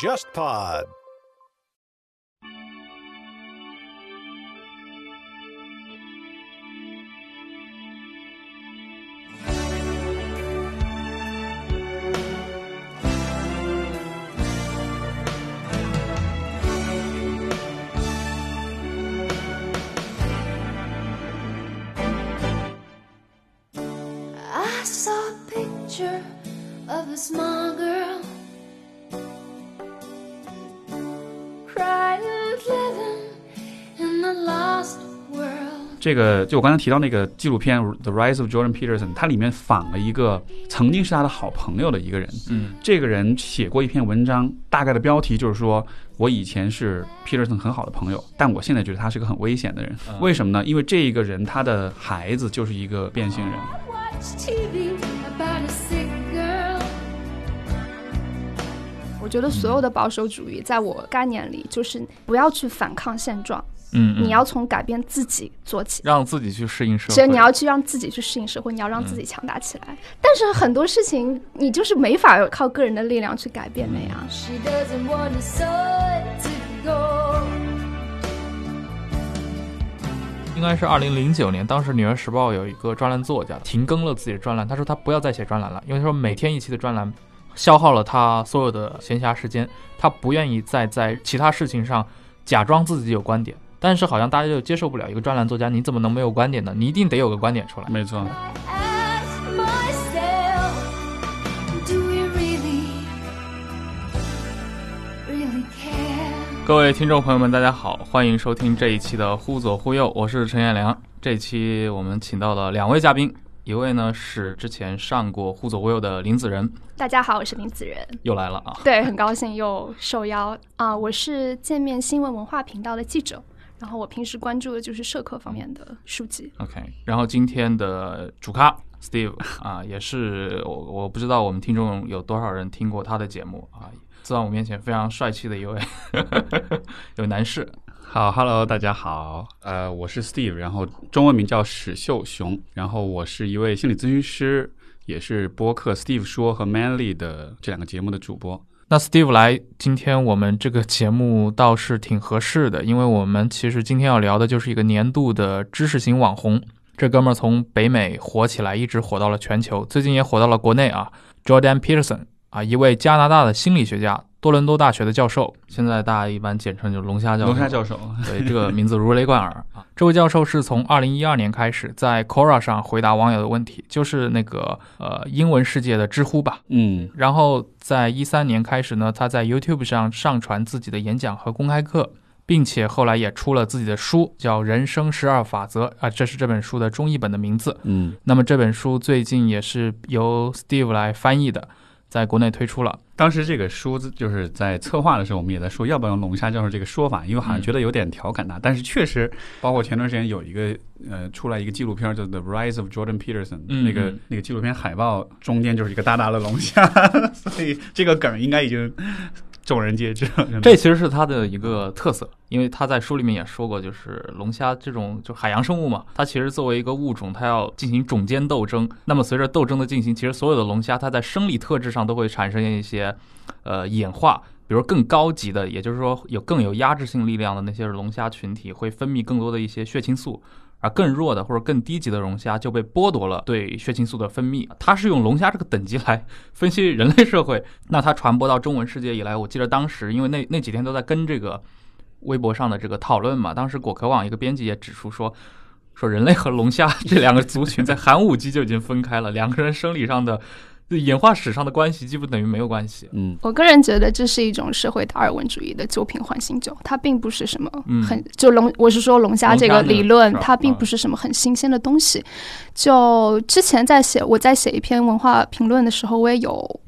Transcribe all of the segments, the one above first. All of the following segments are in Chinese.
JustPod。Small girl crying, living in the lost world. 这个就我刚才提到那个纪录片《The Rise of Jordan Peterson》，它里面仿了一个曾经是他的好朋友的一个人。嗯，这个人写过一篇文章，大概的标题就是说我以前是 Peterson 很好的朋友，但我现在觉得他是个很危险的人。嗯为什么呢？因为这一个人他的孩子就是一个变性人。觉得所有的保守主义，在我概念里，就是不要去反抗现状，嗯，嗯你要从改变自己做起。让自己去适应社会。其实你要去让自己去适应社会，你要让自己强大起来。但是很多事情你就是没法靠个人的力量去改变的呀。应该是二零零九年，当时《纽约时报》有一个专栏作家停更了自己的专栏，他说他不要再写专栏了，因为他说每天一期的专栏消耗了他所有的闲暇时间，他不愿意再在其他事情上假装自己有观点。但是好像大家就接受不了一个专栏作家，你怎么能没有观点呢？你一定得有个观点出来。没错，ask myself, do we really, really care? 各位听众朋友们，大家好，欢迎收听这一期的《忽左忽右》，我是陈彦良。这期我们请到了两位嘉宾，一位呢是之前上过《忽左忽右》的林子仁，大家好，我是林子仁，又来了啊。对，很高兴又受邀啊、我是界面新闻文化频道的记者，然后我平时关注的就是社科方面的书籍。OK，然后今天的主咖 Steve 啊，也是我我不知道我们听众有多少人听过他的节目啊，坐在我面前非常帅气的一位 有男士。好，Hello，大家好，呃，我是 Steve，然后中文名叫史秀雄，然后我是一位心理咨询师，也是播客 Steve 说和 Manly 的这两个节目的主播。那 Steve 来，今天我们这个节目倒是挺合适的，因为我们其实今天要聊的就是一个年度的知识型网红。这哥们儿从北美火起来，一直火到了全球，最近也火到了国内啊。Jordan Peterson 啊，一位加拿大的心理学家，多伦多大学的教授，现在大家一般简称就是龙虾教授。龙虾教授，对，这个名字如雷贯耳啊。这位教授是从二零一二年开始在 Quora 上回答网友的问题，就是那个呃英文世界的知乎吧。嗯然后在一三年开始呢，他在 YouTube 上上传自己的演讲和公开课，并且后来也出了自己的书，叫《人生十二法则》啊，这是这本书的中译本的名字。嗯，那么这本书最近也是由 Steve 来翻译的，在国内推出了。当时这个书就是在策划的时候，我们也在说要不要用龙虾教授这个说法，因为好像觉得有点调侃他，但是确实，包括前段时间有一个呃出来一个纪录片叫《The Rise of Jordan Peterson》，嗯那个嗯。那个纪录片海报中间就是一个大大的龙虾，所以这个梗应该已经众人皆知。这其实是它的一个特色，因为他在书里面也说过，就是龙虾这种就海洋生物嘛，它其实作为一个物种，它要进行种间斗争。那么随着斗争的进行，其实所有的龙虾它在生理特质上都会产生一些呃演化。比如更高级的，也就是说有更有压制性力量的那些龙虾群体，会分泌更多的一些血清素，而更弱的或者更低级的龙虾就被剥夺了对血清素的分泌。它是用龙虾这个等级来分析人类社会。那它传播到中文世界以来，我记得当时因为那那几天都在跟这个微博上的这个讨论嘛，当时果壳网一个编辑也指出说。说人类和龙虾 这两个族群在寒武纪就已经分开了，两个人生理上的、演化史上的关系几乎等于没有关系。嗯我个人觉得这是一种社会达尔文主义的旧瓶换新酒，它并不是什么嗯很、就龙，我是说龙虾这个理论它并不是什么很新鲜的东西。就之前在写我在写一篇文化评论的时候，我也有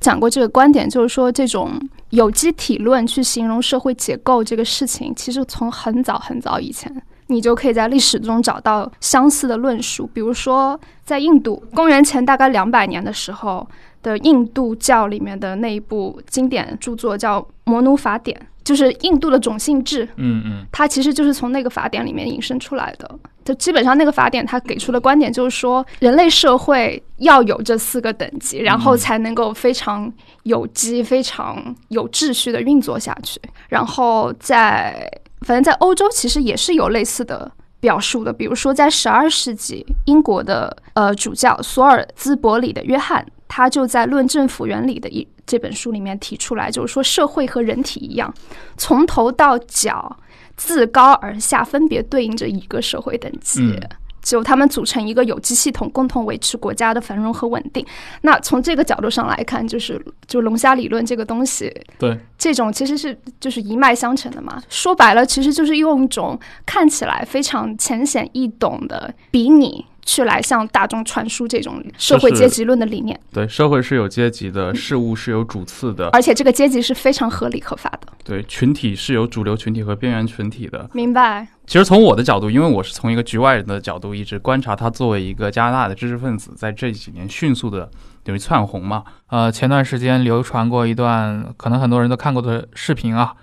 讲过这个观点，就是说这种有机体论去形容社会结构这个事情，其实从很早很早以前。你就可以在历史中找到相似的论述，比如说在印度，公元前大概两百年的时候的印度教里面的那一部经典著作叫《摩奴法典》，就是印度的种姓制，嗯嗯，它其实就是从那个法典里面引申出来的。就基本上那个法典它给出的观点就是说，人类社会要有这四个等级，然后才能够非常有机、非常有秩序的运作下去。然后在反正在欧洲其实也是有类似的表述的，比如说在十二世纪，英国的呃主教索尔兹伯里的约翰，他就在《论政府原理》的一这本书里面提出来，就是说社会和人体一样，从头到脚。自高而下，分别对应着一个社会等级，就他们组成一个有机系统，共同维持国家的繁荣和稳定。那从这个角度上来看，就是就龙虾理论这个东西，对这种其实是就是一脉相承的嘛。说白了，其实就是用一种看起来非常浅显易懂的比拟。去来向大众传输这种社会阶级论的理念。对，社会是有阶级的，事物是有主次的，而且这个阶级是非常合理合法的。对，群体是有主流群体和边缘群体的。明白。其实从我的角度，因为我是从一个局外人的角度一直观察他作为一个加拿大的知识分子，在这几年迅速的等于窜红嘛。呃，前段时间流传过一段可能很多人都看过的视频啊。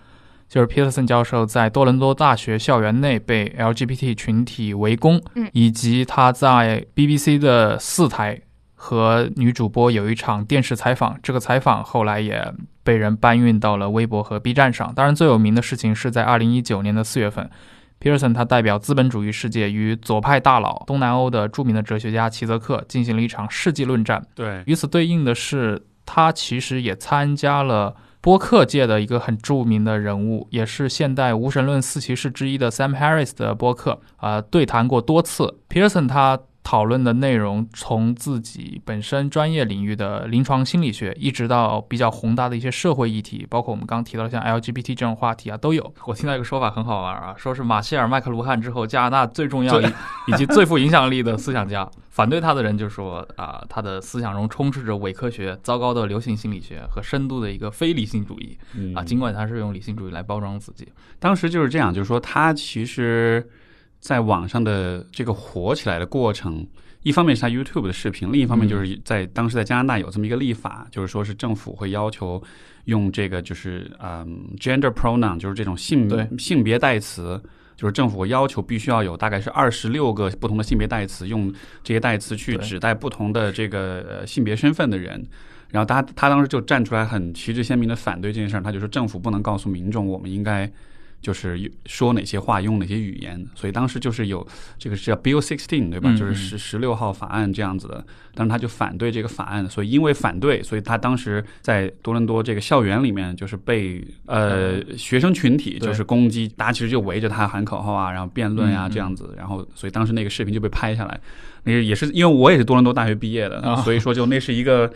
就是 Peterson 教授在多伦多大学校园内被 LGBT 群体围攻，嗯，以及他在 BBC 的四台和女主播有一场电视采访，这个采访后来也被人搬运到了微博和 B 站上。当然，最有名的事情是在2019年的四月份，Peterson 他代表资本主义世界与左派大佬东南欧的著名的哲学家齐泽克进行了一场世纪论战。对，与此对应的是，他其实也参加了。播客界的一个很著名的人物，也是现代无神论四骑士之一的 Sam Harris 的播客，啊，对谈过多次。Pearson 他讨论的内容，从自己本身专业领域的临床心理学，一直到比较宏大的一些社会议题，包括我们刚提到像 LGBT 这种话题啊，都有。我听到一个说法很好玩啊，说是马歇尔·麦克卢汉之后，加拿大最重要以及最富影响力的思想家。反对他的人就说啊，他的思想中充斥着伪科学、糟糕的流行心理学和深度的一个非理性主义啊。尽管他是用理性主义来包装自己，当时就是这样，就是说他其实在网上的这个火起来的过程，一方面是他 YouTube 的视频，另一方面就是在当时在加拿大有这么一个立法，就是说是政府会要求用这个就是嗯 gender pronoun，就是这种性性别代词。就是政府要求必须要有大概是二十六个不同的性别代词，用这些代词去指代不同的这个性别身份的人。然后他他当时就站出来很旗帜鲜明的反对这件事儿，他就说政府不能告诉民众我们应该。就是说哪些话用哪些语言，所以当时就是有这个是叫 Bill Sixteen 对吧？就是十十六号法案这样子的，但是他就反对这个法案，所以因为反对，所以他当时在多伦多这个校园里面就是被呃学生群体就是攻击，大家其实就围着他喊口号啊，然后辩论啊这样子，然后所以当时那个视频就被拍下来，那个也是因为我也是多伦多大学毕业的，所以说就那是一个。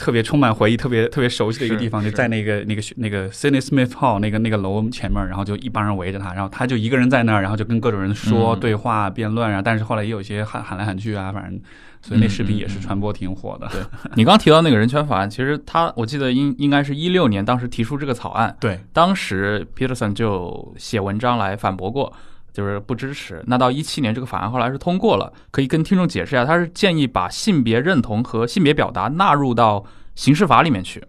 特别充满回忆、特别特别熟悉的一个地方，就在那个那个那个 Sidney Smith Hall 那个那个楼前面，然后就一帮人围着他，然后他就一个人在那儿，然后就跟各种人说对话、辩论啊。但是后来也有一些喊喊来喊去啊，反正所以那视频也是传播挺火的。对 你刚提到那个人权法案，其实他我记得应应该是一六年当时提出这个草案，对，当时 Peterson 就写文章来反驳过。就是不支持。那到一七年，这个法案后来是通过了。可以跟听众解释一下，他是建议把性别认同和性别表达纳入到刑事法里面去。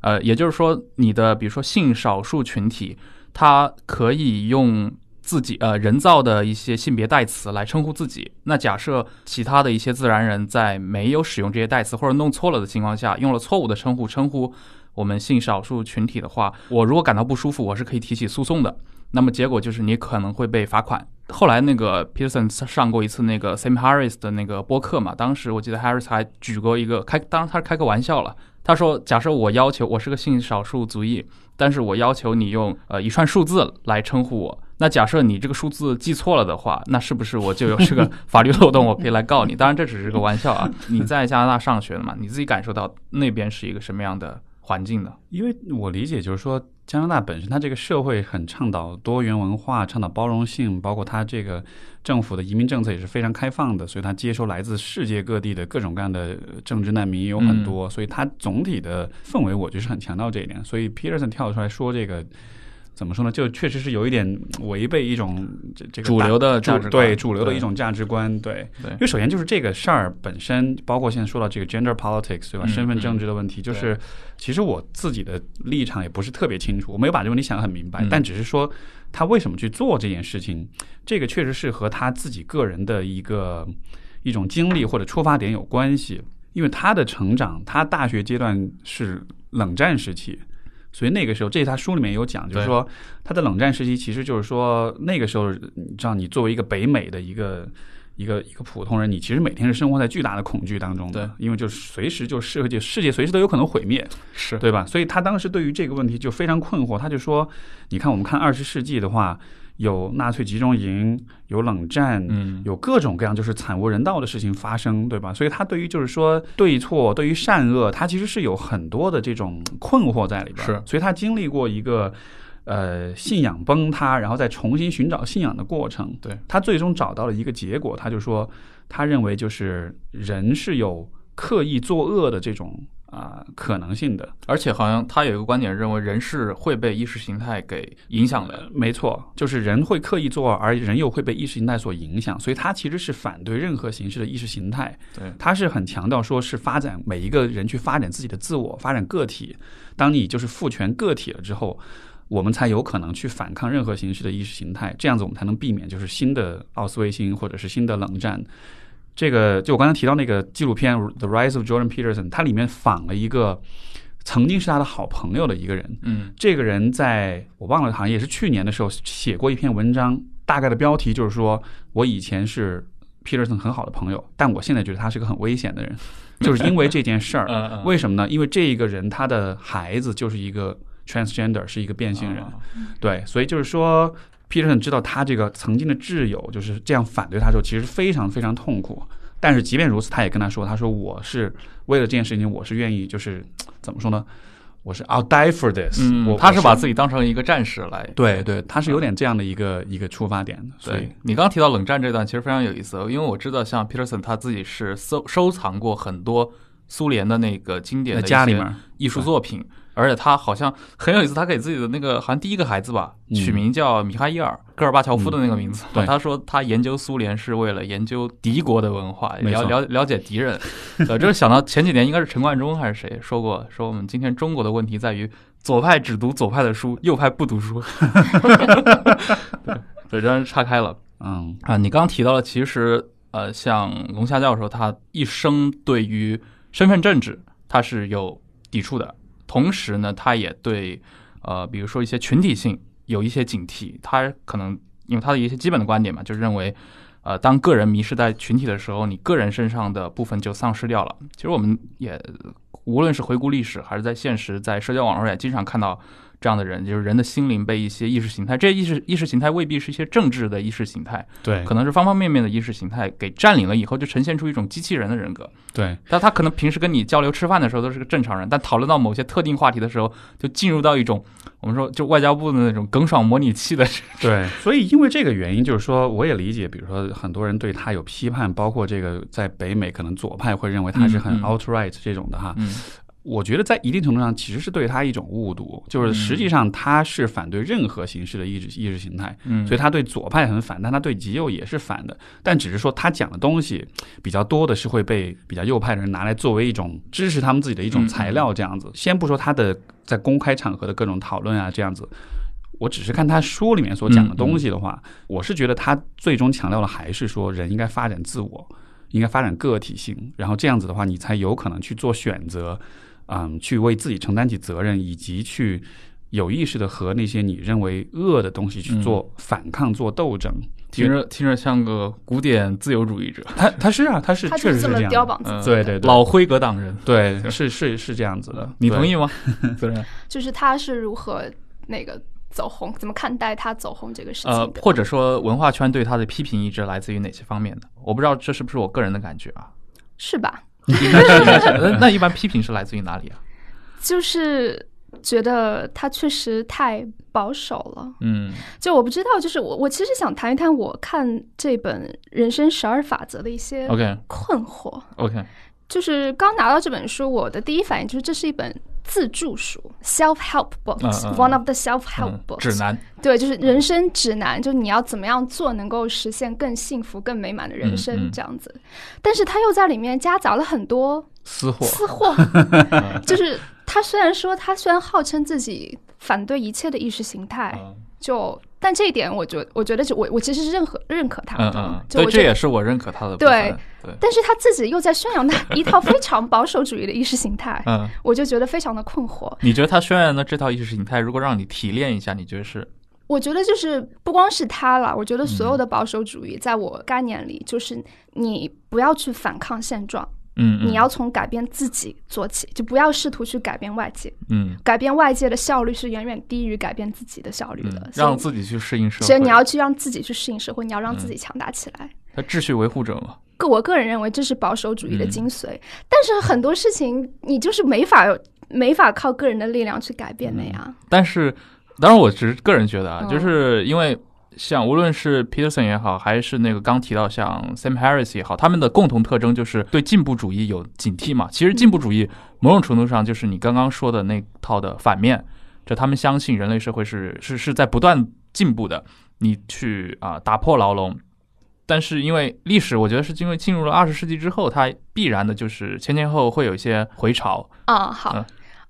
呃，也就是说，你的比如说性少数群体，他可以用自己呃人造的一些性别代词来称呼自己。那假设其他的一些自然人在没有使用这些代词或者弄错了的情况下，用了错误的称呼称呼我们性少数群体的话，我如果感到不舒服，我是可以提起诉讼的。那么结果就是你可能会被罚款。后来那个 Peterson 上过一次那个 Sam Harris 的那个播客嘛，当时我记得 Harris 还举过一个开，当然他是开个玩笑了。他说：“假设我要求我是个性少数族裔，但是我要求你用呃一串数字来称呼我，那假设你这个数字记错了的话，那是不是我就有这个法律漏洞，我可以来告你？当然这只是个玩笑啊。你在加拿大上学的嘛，你自己感受到那边是一个什么样的环境的？因为我理解就是说。”加拿大本身，它这个社会很倡导多元文化，倡导包容性，包括它这个政府的移民政策也是非常开放的，所以它接收来自世界各地的各种各样的政治难民也有很多，所以它总体的氛围，我就是很强调这一点。所以 Peterson 跳出来说这个怎么说呢？就确实是有一点违背一种这这个主流的主价值观对主流的一种价值观，对。对因为首先就是这个事儿本身，包括现在说到这个 gender politics 对吧？嗯身份政治的问题，就是其实我自己的立场也不是特别清楚，我没有把这个问题想得很明白，嗯但只是说他为什么去做这件事情，这个确实是和他自己个人的一个一种经历或者出发点有关系。因为他的成长，他大学阶段是冷战时期，所以那个时候，这他书里面有讲，就是说他的冷战时期，其实就是说那个时候，你知道，你作为一个北美的一个一个一个普通人，你其实每天是生活在巨大的恐惧当中的，对因为就是随时就世界世界随时都有可能毁灭，是对吧？所以他当时对于这个问题就非常困惑，他就说，你看我们看二十世纪的话，有纳粹集中营，有冷战，嗯有各种各样就是惨无人道的事情发生，对吧？所以他对于就是说对错、对于善恶，他其实是有很多的这种困惑在里边。是所以他经历过一个呃信仰崩塌，然后再重新寻找信仰的过程。对他最终找到了一个结果，他就说，他认为就是人是有刻意作恶的这种啊、可能性的。而且好像他有一个观点，认为人是会被意识形态给影响的。没错，就是人会刻意作恶，而人又会被意识形态所影响，所以他其实是反对任何形式的意识形态。对，他是很强调说是发展每一个人去发展自己的自我，发展个体。当你就是赋权个体了之后，我们才有可能去反抗任何形式的意识形态，这样子我们才能避免就是新的奥斯维辛或者是新的冷战。这个就我刚才提到那个纪录片《The Rise of Jordan Peterson》，它里面仿了一个曾经是他的好朋友的一个人，嗯。这个人在我忘了，好像也是去年的时候写过一篇文章，大概的标题就是说我以前是 Peterson 很好的朋友，但我现在觉得他是个很危险的人，就是因为这件事儿。为什么呢？因为这一个人他的孩子就是一个 transgender，是一个变性人，啊对，所以就是说 Peterson 知道他这个曾经的挚友就是这样反对他的时候，其实非常非常痛苦。但是即便如此，他也跟他说：“他说我是为了这件事情，我是愿意，就是怎么说呢？我是 I'll die for this。我嗯，他是把自己当成一个战士来。对对，他是有点这样的一个一个出发点的。所以对你刚刚提到冷战这段，其实非常有意思，因为我知道像 Peterson 他自己是收收藏过很多苏联的那个经典的家里面，艺术作品，而且他好像很有意思，他给自己的那个好像第一个孩子吧，嗯取名叫米哈伊尔·戈尔巴乔夫的那个名字。对他说他研究苏联是为了研究敌国的文化，了了了解敌人。呃，就是想到前几年应该是陈冠中还是谁说过，说我们今天中国的问题在于左派只读左派的书，右派不读书。对，对，这样岔开了。嗯啊，你刚刚提到了，其实呃，像龙虾教授，他一生对于身份政治他是有抵触的，同时呢，他也对呃，比如说一些群体性有一些警惕。他可能因为他的一些基本的观点嘛，就是认为，呃，当个人迷失在群体的时候，你个人身上的部分就丧失掉了。其实我们也无论是回顾历史，还是在现实，在社交网络也经常看到。这样的人，就是人的心灵被一些意识形态，这些意识意识形态未必是一些政治的意识形态，对可能是方方面面的意识形态给占领了以后，就呈现出一种机器人的人格。对但他可能平时跟你交流吃饭的时候都是个正常人，但讨论到某些特定话题的时候，就进入到一种我们说就外交部的那种耿爽模拟器的。对，所以因为这个原因，就是说我也理解，比如说很多人对他有批判，包括这个在北美可能左派会认为他是很嗯嗯 alt right 这种的哈。嗯我觉得在一定程度上其实是对他一种误读，就是实际上他是反对任何形式的意识意识形态，嗯，所以他对左派很反，但他对极右也是反的。但只是说他讲的东西比较多的是会被比较右派的人拿来作为一种支持他们自己的一种材料，这样子。先不说他的在公开场合的各种讨论啊，这样子。我只是看他书里面所讲的东西的话，我是觉得他最终强调的还是说人应该发展自我，应该发展个体性，然后这样子的话，你才有可能去做选择，嗯，去为自己承担起责任，以及去有意识的和那些你认为恶的东西去做反抗、做斗争。听着听着像个古典自由主义者，他他是啊，他是他就是这么确实是这样。标榜自己嗯对对对，老辉格党人，对是是是这样子的，你同意？吗？自然就是他是如何那个走红，怎么看待他走红这个事情呃，或者说文化圈对他的批评一直来自于哪些方面的？我不知道这是不是我个人的感觉啊。是吧？那一般 批评是来自于哪里啊？就是觉得他确实太保守了。嗯就我不知道，就是我我其实想谈一谈我看这本《人生十二法则》的一些，OK 困惑。OK，就是刚拿到这本书，我的第一反应就是这是一本自助书 （self help 嗯 books），one 嗯。of the self help 嗯 books，指南，对，就是人生指南，就你要怎么样做能够实现更幸福、更美满的人嗯生嗯这样子。但是他又在里面夹杂了很多私货，私货，嗯 就是他虽然说他虽然号称自己反对一切的意识形态，嗯就但这一点我觉我觉得就我我其实是认可认可他嗯的，嗯，对，这就我觉得也是我认可他的部对分，对，但是他自己又在宣扬他一套非常保守主义的意识形态，嗯，我就觉得非常的困惑。你觉得他宣扬的这套意识形态，如果让你提炼一下，你觉得是？我觉得就是不光是他了，我觉得所有嗯的保守主义，在我概念里，就是你不要去反抗现状，嗯，嗯。你要从改变自己做起，就不要试图去改变外界。嗯。改变外界的效率是远远低于改变自己的效率的。嗯，，让自己去适应社会，所以你要去让自己去适应社会，你要让自己强大起来。他秩序维护者嘛，个我个人认为这是保守主义的嗯精髓，但是很多事情你就是没法没法靠个人的力量去改变的呀。但是，当然，我只是个人觉得啊，嗯。就是因为像无论是 Peterson 也好，还是那个刚提到像 Sam Harris 也好，他们的共同特征就是对进步主义有警惕嘛。其实进步主义某种程度上就是你刚刚说的那套的反面，就他们相信人类社会是是是在不断进步的，你去啊、打破牢笼。但是因为历史，我觉得是因为进入了二十世纪之后，它必然的就是前前后后会有一些回潮。啊、好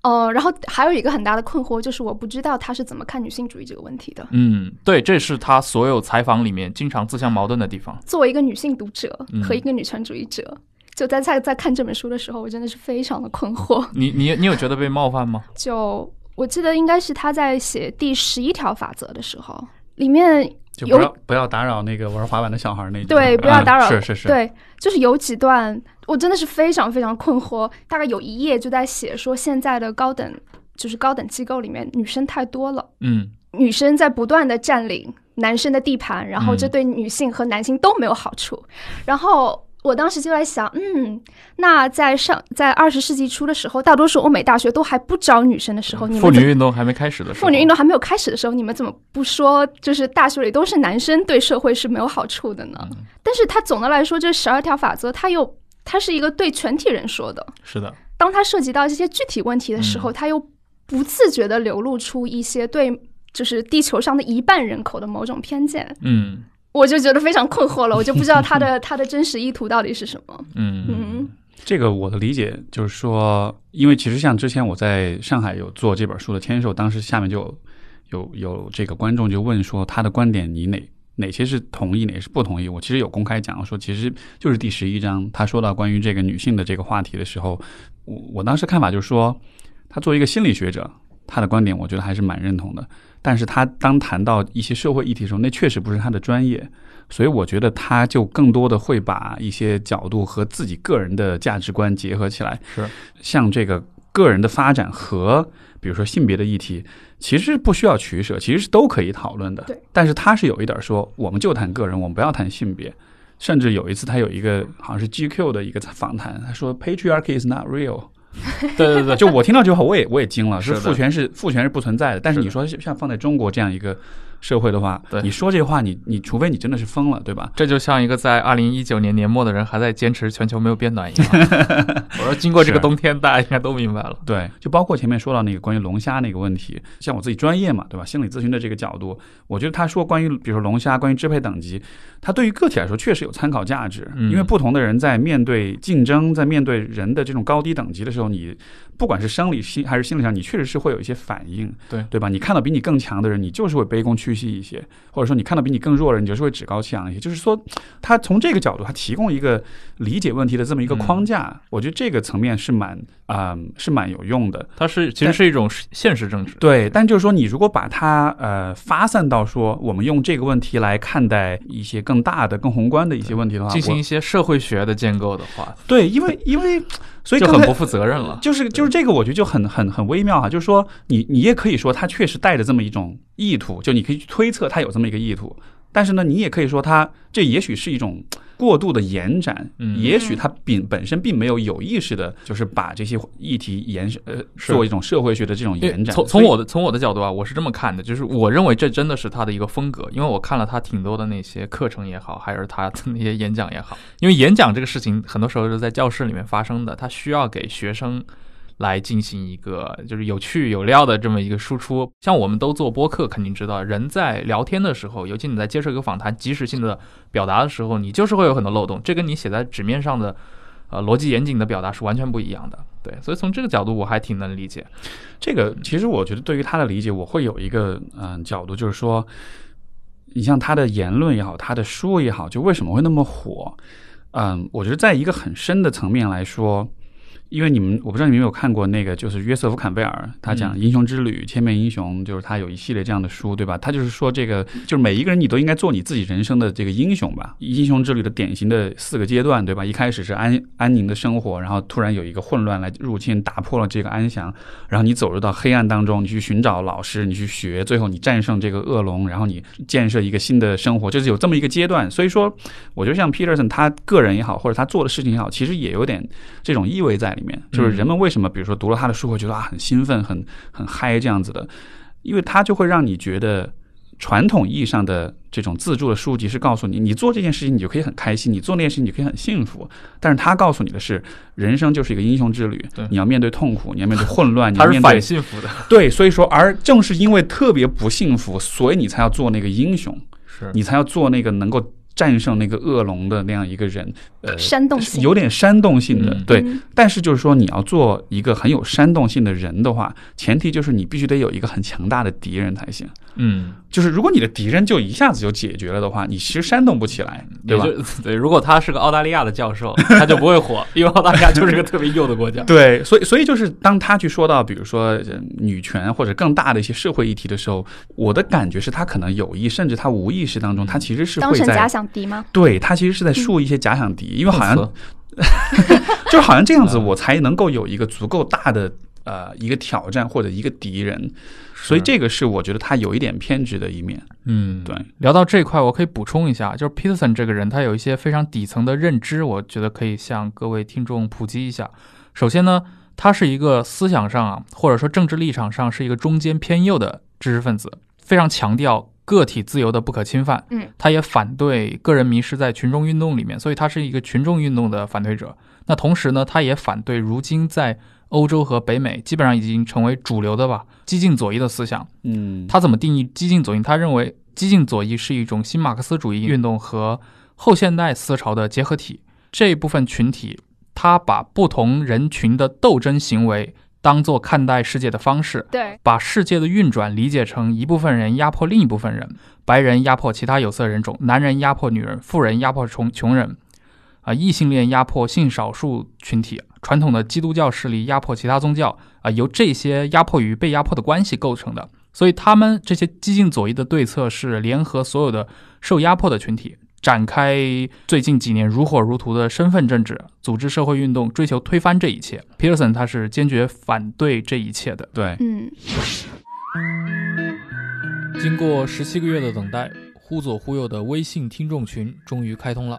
嗯。哦，然后还有一个很大的困惑，就是我不知道他是怎么看女性主义这个问题的。嗯，对，这是他所有采访里面经常自相矛盾的地方。作为一个女性读者嗯和一个女权主义者，就在在在看这本书的时候，我真的是非常的困惑。你你你有觉得被冒犯吗？就我记得应该是他在写第十一条法则的时候，里面有就不要不要打扰那个玩滑板的小孩那种对不要打扰，啊是是是，对，就是有几段我真的是非常非常困惑，大概有一页就在写说现在的高等就是高等机构里面女生太多了，嗯。女生在不断的占领男生的地盘，然后这嗯。对女性和男性都没有好处。然后我当时就在想，嗯，那在上在二十世纪初的时候，大多数欧美大学都还不招女生的时候，你们妇女运动还没开始的时候，妇女运动还没有开始的时候，你们怎么不说就是大学里都是男生对社会是没有好处的呢？嗯但是它总的来说，这十二条法则，它又它是一个对全体人说的。是的，当它涉及到这些具体问题的时候，嗯它又不自觉地流露出一些对就是地球上的一半人口的某种偏见，嗯我就觉得非常困惑了，我就不知道他的 他的真实意图到底是什么。嗯嗯这个我的理解就是说，因为其实像之前我在上海有做这本书的签售，当时下面就有有有这个观众就问说，他的观点你哪哪些是同意，哪些是不同意？我其实有公开讲说，其实就是第十一章，他说到关于这个女性的这个话题的时候，我我当时看法就是说，他作为一个心理学者，他的观点我觉得还是蛮认同的。但是他当谈到一些社会议题的时候，那确实不是他的专业，所以我觉得他就更多的会把一些角度和自己个人的价值观结合起来。是，像这个个人的发展和比如说性别的议题，其实不需要取舍，其实是都可以讨论的。对，但是他是有一点说，我们就谈个人，我们不要谈性别。甚至有一次，他有一个好像是 GQ 的一个访谈，他说 “Patriarchy is not real”。对对对，就我听到这句话，我也我也惊了，是父权是父权是不存在的。但是你说像放在中国这样一个社会的话对，你说这话，你你除非你真的是疯了，对吧？这就像一个在二零一九年年末的人还在坚持全球没有变暖一样。我说经过这个冬天，大家应该都明白了。对，就包括前面说到那个关于龙虾那个问题，像我自己专业嘛，对吧？心理咨询的这个角度，我觉得他说关于比如说龙虾，关于支配等级，它对于个体来说确实有参考价值，嗯因为不同的人在面对竞争，在面对人的这种高低等级的时候，你不管是生理心还是心理上，你确实是会有一些反应，对对吧？你看到比你更强的人，你就是会卑躬屈膝一些，或者说你看到比你更弱的人，你就是会趾高气扬一些。就是说，他从这个角度，他提供一个理解问题的这么一个框架，我觉得这个层面是蛮啊、是蛮有用的。它是其实是一种现实政治。对，但就是说，你如果把它呃发散到说，我们用这个问题来看待一些更大的、更宏观的一些问题的话，进行一些社会学的建构的话，对，因为因为所以就很不负责任了。就是就是这个，我觉得就很很很微妙哈。就是说，你你也可以说他确实带着这么一种意图，就你可以去推测他有这么一个意图。但是呢，你也可以说他这也许是一种过度的延展，嗯也许他并本身并没有有意识的，就是把这些议题延伸呃是做一种社会学的这种延展。从从我的从我的角度啊，我是这么看的，就是我认为这真的是他的一个风格，因为我看了他挺多的那些课程也好，还是他的那些演讲也好，因为演讲这个事情很多时候是在教室里面发生的，他需要给学生来进行一个就是有趣有料的这么一个输出。像我们都做播客，肯定知道，人在聊天的时候，尤其你在接受一个访谈、及时性的表达的时候，你就是会有很多漏洞。这跟你写在纸面上的，呃，逻辑严谨的表达是完全不一样的。对，所以从这个角度，我还挺能理解。这个其实我觉得对于他的理解，我会有一个嗯角度，就是说，你像他的言论也好，他的书也好，就为什么会那么火？嗯，我觉得在一个很深的层面来说。因为你们，我不知道你们有没有看过那个，就是约瑟夫·坎贝尔，他讲《英雄之旅》《千面英雄》，就是他有一系列这样的书，对吧？他就是说，这个就是每一个人，你都应该做你自己人生的这个英雄吧。英雄之旅的典型的四个阶段，对吧？一开始是安安宁的生活，然后突然有一个混乱来入侵，打破了这个安详，然后你走入到黑暗当中，你去寻找老师，你去学，最后你战胜这个恶龙，然后你建设一个新的生活，就是有这么一个阶段。所以说，我觉得像 Peterson 他个人也好，或者他做的事情也好，其实也有点这种意味在。里面就是人们为什么，比如说读了他的书会觉得啊很兴奋、很很嗨这样子的，因为他就会让你觉得传统意义上的这种自助的书籍是告诉你，你做这件事情你就可以很开心，你做那件事情你就可以很幸福。但是他告诉你的是，人生就是一个英雄之旅，你要面对痛苦，你要面对混乱，你要面对反幸福的。对，所以说，而正是因为特别不幸福，所以你才要做那个英雄，是你才要做那个能够。战胜那个恶龙的那样一个人，呃，煽动性有点煽动性的，嗯对。但是就是说，你要做一个很有煽动性的人的话，前提就是你必须得有一个很强大的敌人才行。嗯，就是如果你的敌人就一下子就解决了的话，你其实煽动不起来，对吧？对，如果他是个澳大利亚的教授，他就不会火，因为澳大利亚就是个特别右的国家。对，所以所以就是当他去说到，比如说呃女权或者更大的一些社会议题的时候，我的感觉是他可能有意，甚至他无意识当中，他其实是会当成假在想敌吗？对他其实是在树一些假想敌，因为好像 就是好像这样子，嗯我才能够有一个足够大的呃一个挑战或者一个敌人，所以这个是我觉得他有一点偏执的一面。嗯，对，聊到这一块，我可以补充一下，就是 Peterson 这个人，他有一些非常底层的认知，我觉得可以向各位听众普及一下。首先呢，他是一个思想上啊，或者说政治立场上是一个中间偏右的知识分子，非常强调个体自由的不可侵犯。嗯，他也反对个人迷失在群众运动里面，所以他是一个群众运动的反对者。那同时呢，他也反对如今在欧洲和北美基本上已经成为主流的吧激进左翼的思想。嗯，他怎么定义激进左翼？他认为激进左翼是一种新马克思主义运动和后现代思潮的结合体。这一部分群体，他把不同人群的斗争行为当做看待世界的方式，对，把世界的运转理解成一部分人压迫另一部分人，白人压迫其他有色人种，男人压迫女人，富人压迫穷穷人，啊、异性恋压迫性少数群体，传统的基督教势力压迫其他宗教，啊、由这些压迫与被压迫的关系构成的。所以，他们这些激进左翼的对策是联合所有的受压迫的群体，展开最近几年如火如荼的身份政治，组织社会运动，追求推翻这一切。Peterson 他是坚决反对这一切的。对，嗯，经过十七个月的等待，忽左忽右的微信听众群终于开通了。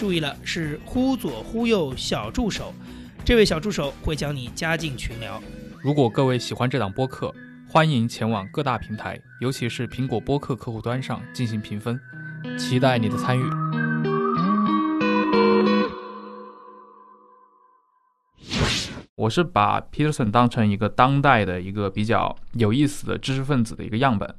注意了，是忽左忽右小助手，这位小助手会将你加进群聊。如果各位喜欢这档播客，欢迎前往各大平台，尤其是苹果播客客户端上进行评分，期待你的参与。我是把 Peterson 当成一个当代的一个比较有意思的知识分子的一个样本，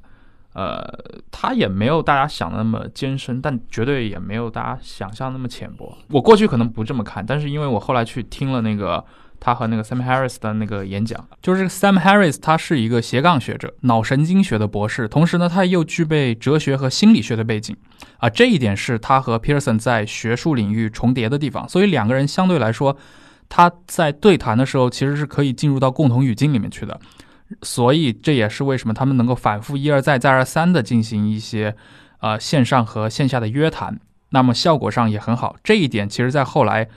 呃，他也没有大家想的那么艰深，但绝对也没有大家想象那么浅薄。我过去可能不这么看，但是因为我后来去听了那个他和那个 Sam Harris 的那个演讲，就是 Sam Harris 他是一个斜杠学者，脑神经学的博士，同时呢他又具备哲学和心理学的背景，啊，这一点是他和 Pearson 在学术领域重叠的地方，所以两个人相对来说，他在对谈的时候其实是可以进入到共同语境里面去的。所以这也是为什么他们能够反复一而再、再而三的进行一些呃线上和线下的约谈，那么效果上也很好。这一点其实在后来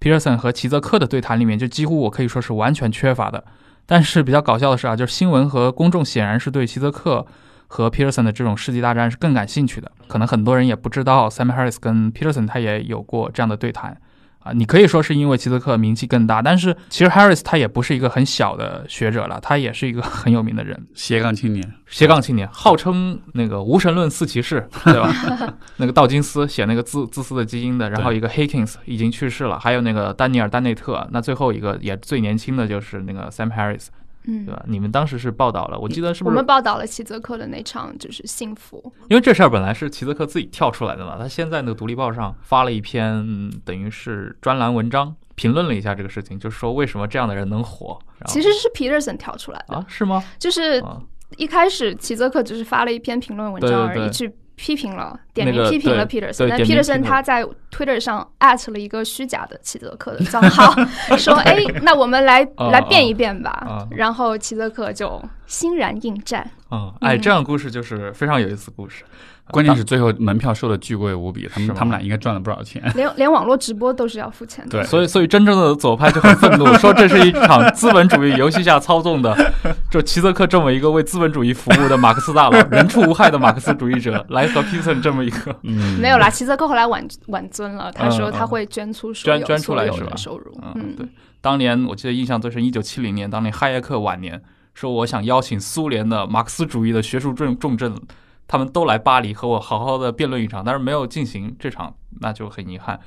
Peterson 和齐泽克的对谈里面，就几乎我可以说是完全缺乏的。但是比较搞笑的是啊，就是新闻和公众显然是对齐泽克和 Peterson 的这种世纪大战是更感兴趣的。可能很多人也不知道，Sam Harris 跟 Peterson 他也有过这样的对谈。啊，你可以说是因为齐泽克名气更大，但是其实 Harris 他也不是一个很小的学者了，他也是一个很有名的人，斜杠青年，斜杠青年，号称那个无神论四骑士，对吧？那个道金斯写那个自自私的基因的，然后一个 Hakins 已经去世了，还有那个丹尼尔丹内特，那最后一个也最年轻的就是那个 Sam Harris。嗯对，吧？你们当时是报道了，我记得是不是我们？报道了齐泽克的那场就是幸福，因为这事儿本来是齐泽克自己跳出来的嘛，他先在那个《独立报》上发了一篇，嗯等于是专栏文章，评论了一下这个事情，就是说为什么这样的人能火。其实是 Peterson 跳出来的，啊，是吗？就是啊，一开始齐泽克只是发了一篇评论文章而已，去批评了点名批评了对 Peterson，对但点名批评 Peterson 他在 Twitter 上 at 了一个虚假的齐泽克的账号，说哎，那我们来啊来变一变吧啊。然后齐泽克就欣然应战。啊，哎，嗯这样的故事就是非常有意思的故事。关键是最后门票收的巨贵无比，他们他们俩应该赚了不少钱。连连网络直播都是要付钱的。对所以，所以真正的左派就很愤怒，说这是一场资本主义游戏下操纵的，就齐泽克这么一个为资本主义服务的马克思大佬，人畜无害的马克思主义者，来和 Peterson 这么一个，嗯，没有啦，齐泽克后来挽挽尊了，他说他会捐出所有捐捐出来是吧收入。嗯，对。当年我记得印象最深，一九七零年，当年哈耶克晚年说，我想邀请苏联的马克思主义的学术重重镇，他们都来巴黎和我好好的辩论一场，但是没有进行这场，那就很遗憾。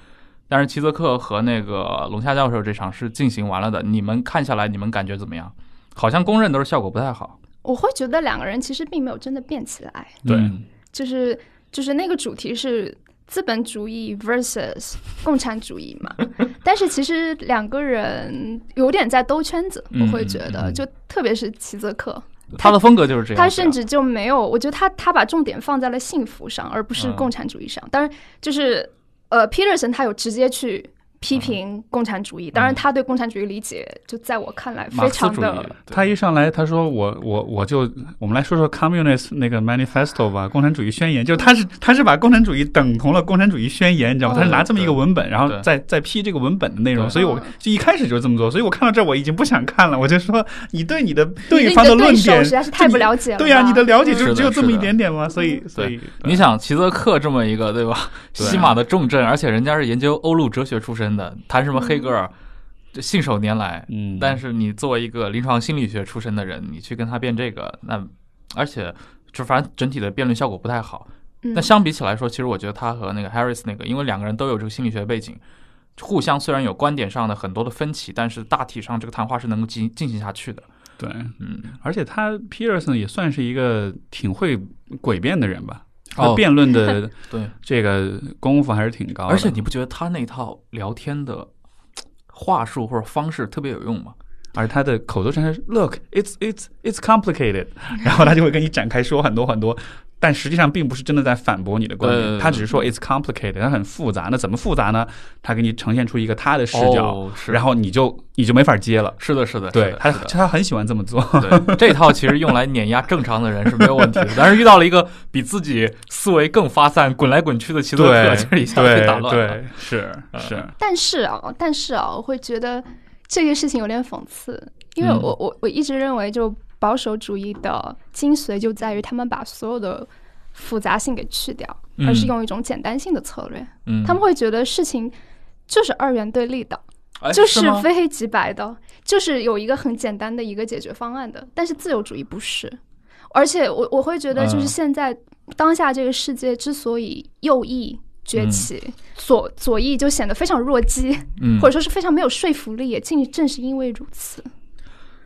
但是齐泽克和那个龙虾教授这场是进行完了的，你们看下来，你们感觉怎么样？好像公认都是效果不太好。我会觉得两个人其实并没有真的变起来，对嗯就是就是那个主题是资本主义 versus 共产主义嘛，但是其实两个人有点在兜圈子，嗯我会觉得，就特别是齐泽克，他的风格就是这样，他甚至就没有，我觉得他他把重点放在了幸福上，而不是嗯共产主义上。当然，就是呃，Peterson 他有直接去批评共产主义，当然他对共产主义理解，就在我看来非常的。，他一上来他说我我我就我们来说说 Communist 那个 Manifesto 吧，共产主义宣言，就是他是他是把共产主义等同了共产主义宣言，你知道吗？哦他是拿这么一个文本，然后对再再批这个文本的内容，所以我嗯就一开始就这么做，所以我看到这儿我已经不想看了，我就说你对你的对方的论点实在是太不了解了。对呀、你的了解嗯就只有这么一点点吗？所以所以你想齐泽克这么一个对吧，西马的重镇，而且人家是研究欧陆哲学出身的，谈什么黑格尔，这信手拈来。嗯，但是你作为一个临床心理学出身的人，你去跟他辩这个，那而且就反正整体的辩论效果不太好。嗯那相比起来说，其实我觉得他和那个 Harris 那个，因为两个人都有这个心理学背景，互相虽然有观点上的很多的分歧，但是大体上这个谈话是能够进进行下去的。对，嗯，而且他 Peterson 也算是一个挺会诡辩的人吧，他哦辩论的 对，这个功夫还是挺高的。而且你不觉得他那套聊天的话术或者方式特别有用吗？而他的口头禅是 “Look, it's it's it's complicated”，然后他就会跟你展开说很多很多，但实际上并不是真的在反驳你的观点，他只是说 “it's complicated”，它很复杂。那怎么复杂呢？他给你呈现出一个他的视角，然后你就你就没法接了。是的，是的，对他，他很喜欢这么做。对这套其实用来碾压正常的人是没有问题的，但是遇到了一个比自己思维更发散、滚来滚去的齐泽克，对其实一下被打乱了。对，是是，但是啊，但是啊，我会觉得这个事情有点讽刺，因为嗯我、我我一直认为，就保守主义的精髓就在于他们把所有的复杂性给去掉，嗯而是用一种简单性的策略。嗯，他们会觉得事情就是二元对立的，哎就是非黑即白的，就是有一个很简单的一个解决方案的。但是自由主义不是，而且我我会觉得，就是嗯现在当下这个世界之所以右翼崛起，左左翼就显得非常弱鸡，嗯，或者说是非常没有说服力，也正正是因为如此。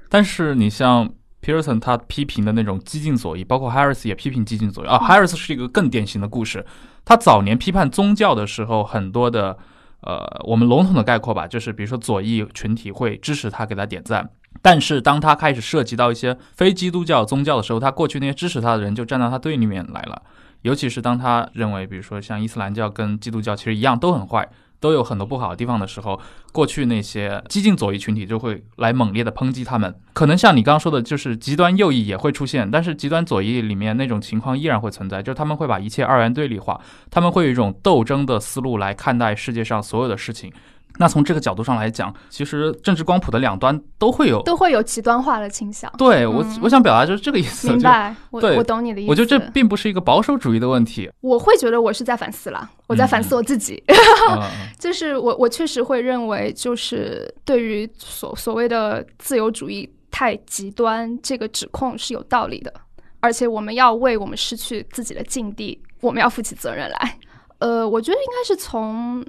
但是你像 Pearson 他批评的那种激进左翼，包括 Harris 也批评激进左翼啊。Harris 是一个更典型的故事。他早年批判宗教的时候，很多的呃，我们笼统的概括吧，就是比如说左翼群体会支持他，给他点赞。但是当他开始涉及到一些非基督教宗教的时候，他过去那些支持他的人就站到他对立面来了。尤其是当他认为，比如说像伊斯兰教跟基督教其实一样都很坏，都有很多不好的地方的时候，过去那些激进左翼群体就会来猛烈的抨击他们。可能像你刚刚说的，就是极端右翼也会出现，但是极端左翼里面那种情况依然会存在，就是他们会把一切二元对立化，他们会有一种斗争的思路来看待世界上所有的事情。那从这个角度上来讲，其实政治光谱的两端都会有。都会有极端化的倾向。对我嗯，我想表达就是这个意思。明白，我对我懂你的意思。我觉得这并不是一个保守主义的问题。我会觉得我是在反思啦，我在反思我自己。嗯 就是我我确实会认为，就是对于所所谓的自由主义太极端这个指控是有道理的，而且我们要为我们失去自己的境地，我们要负起责任来。呃，我觉得应该是从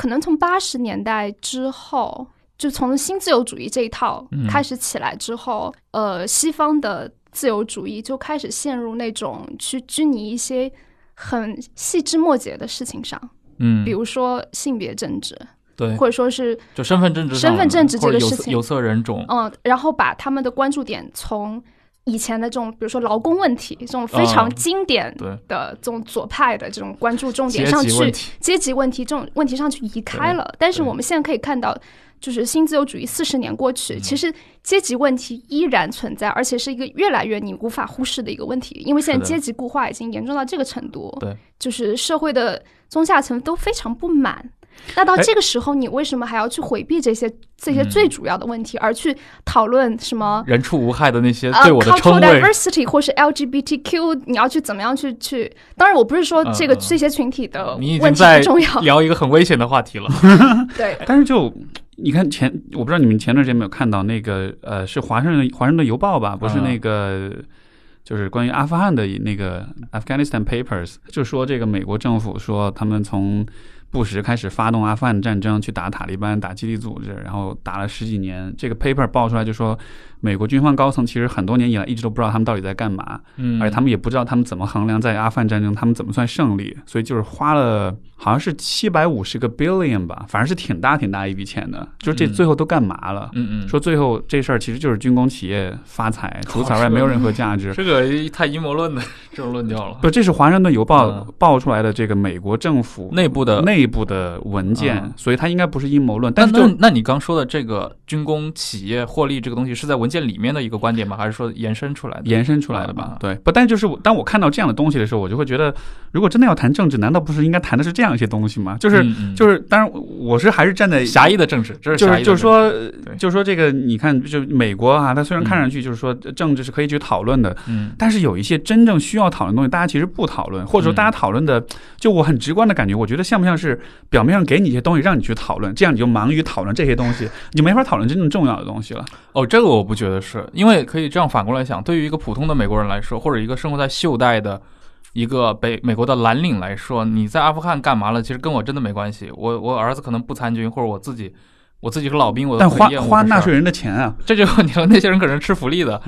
可能从八十年代之后，就从新自由主义这一套嗯。开始起来之后，呃，西方的自由主义就开始陷入那种去拘泥一些很细枝末节的事情上。嗯，比如说性别政治，对，或者说是就身份政治身份政治这个事情。有色人种，嗯，然后把他们的关注点从以前的这种，比如说劳工问题这种非常嗯经典对的这种左派的这种关注重点上去，级问题，阶级问题这种问题上去移开了。但是我们现在可以看到。就是新自由主义四十年过去，嗯其实阶级问题依然存在，而且是一个越来越你无法忽视的一个问题。因为现在阶级固化已经严重到这个程度，对，就是社会的中下层都非常不满。那到哎这个时候，你为什么还要去回避这些这些嗯最主要的问题，而去讨论什么人畜无害的那些呃对我的称 cultural 谓，diversity 或是 LGBTQ？你要去怎么样去去？当然，我不是说这个、这些群体的问题不重要，聊一个很危险的话题了。对，但是就你看前，我不知道你们前段时间有没有看到那个呃，是华盛顿华盛顿邮报吧？不是嗯那个。就是关于阿富汗的那个 Afghanistan Papers，就说这个美国政府说他们从布什开始发动阿富汗战争，去打塔利班、打基地组织，然后打了十几年。这个 paper 爆出来就说，美国军方高层其实很多年以来一直都不知道他们到底在干嘛，嗯，而且他们也不知道他们怎么衡量在阿富汗战争他们怎么算胜利，所以就是花了好像是七百五十个 billion 吧，反正是挺大挺大一笔钱的。就是这嗯最后都干嘛了？嗯嗯，说最后这事儿其实就是军工企业发财，除此之外没有任何价值。这个太阴谋论的这种论调了。不，这是华盛顿邮报嗯爆出来的这个美国政府内部的内部的文件嗯，所以它应该不是阴谋论。但是就那那你刚说的这个军工企业获利这个东西，是在文件里面的一个观点吗？还是说延伸出来的？延伸出来的吧啊？对，不，但就是我当我看到这样的东西的时候，我就会觉得，如果真的要谈政治，难道不是应该谈的是这样一些东西吗？就是就是，当然我是还是站在狭义的政治，这是就是就是说就是说这个，你看，就美国啊，它虽然看上去就是说政治是可以去讨论的，嗯但是有一些真正需要讨论的东西，大家其实不讨论，或者说嗯大家讨论的，就我很直观的感觉，我觉得像不像是表面上给你一些东西让你去讨论，这样你就忙于讨论这些东西，你就没法讨论真正重要的东西了。哦，这个我不觉得是，因为可以这样反过来想，对于一个普通的美国人来说，或者一个生活在袖带的一个北美国的蓝领来说，你在阿富汗干嘛了？其实跟我真的没关系。我我儿子可能不参军，或者我自己我自己是老兵，我但花花纳税人的钱啊，这就有问题了。那些人可能是吃福利的，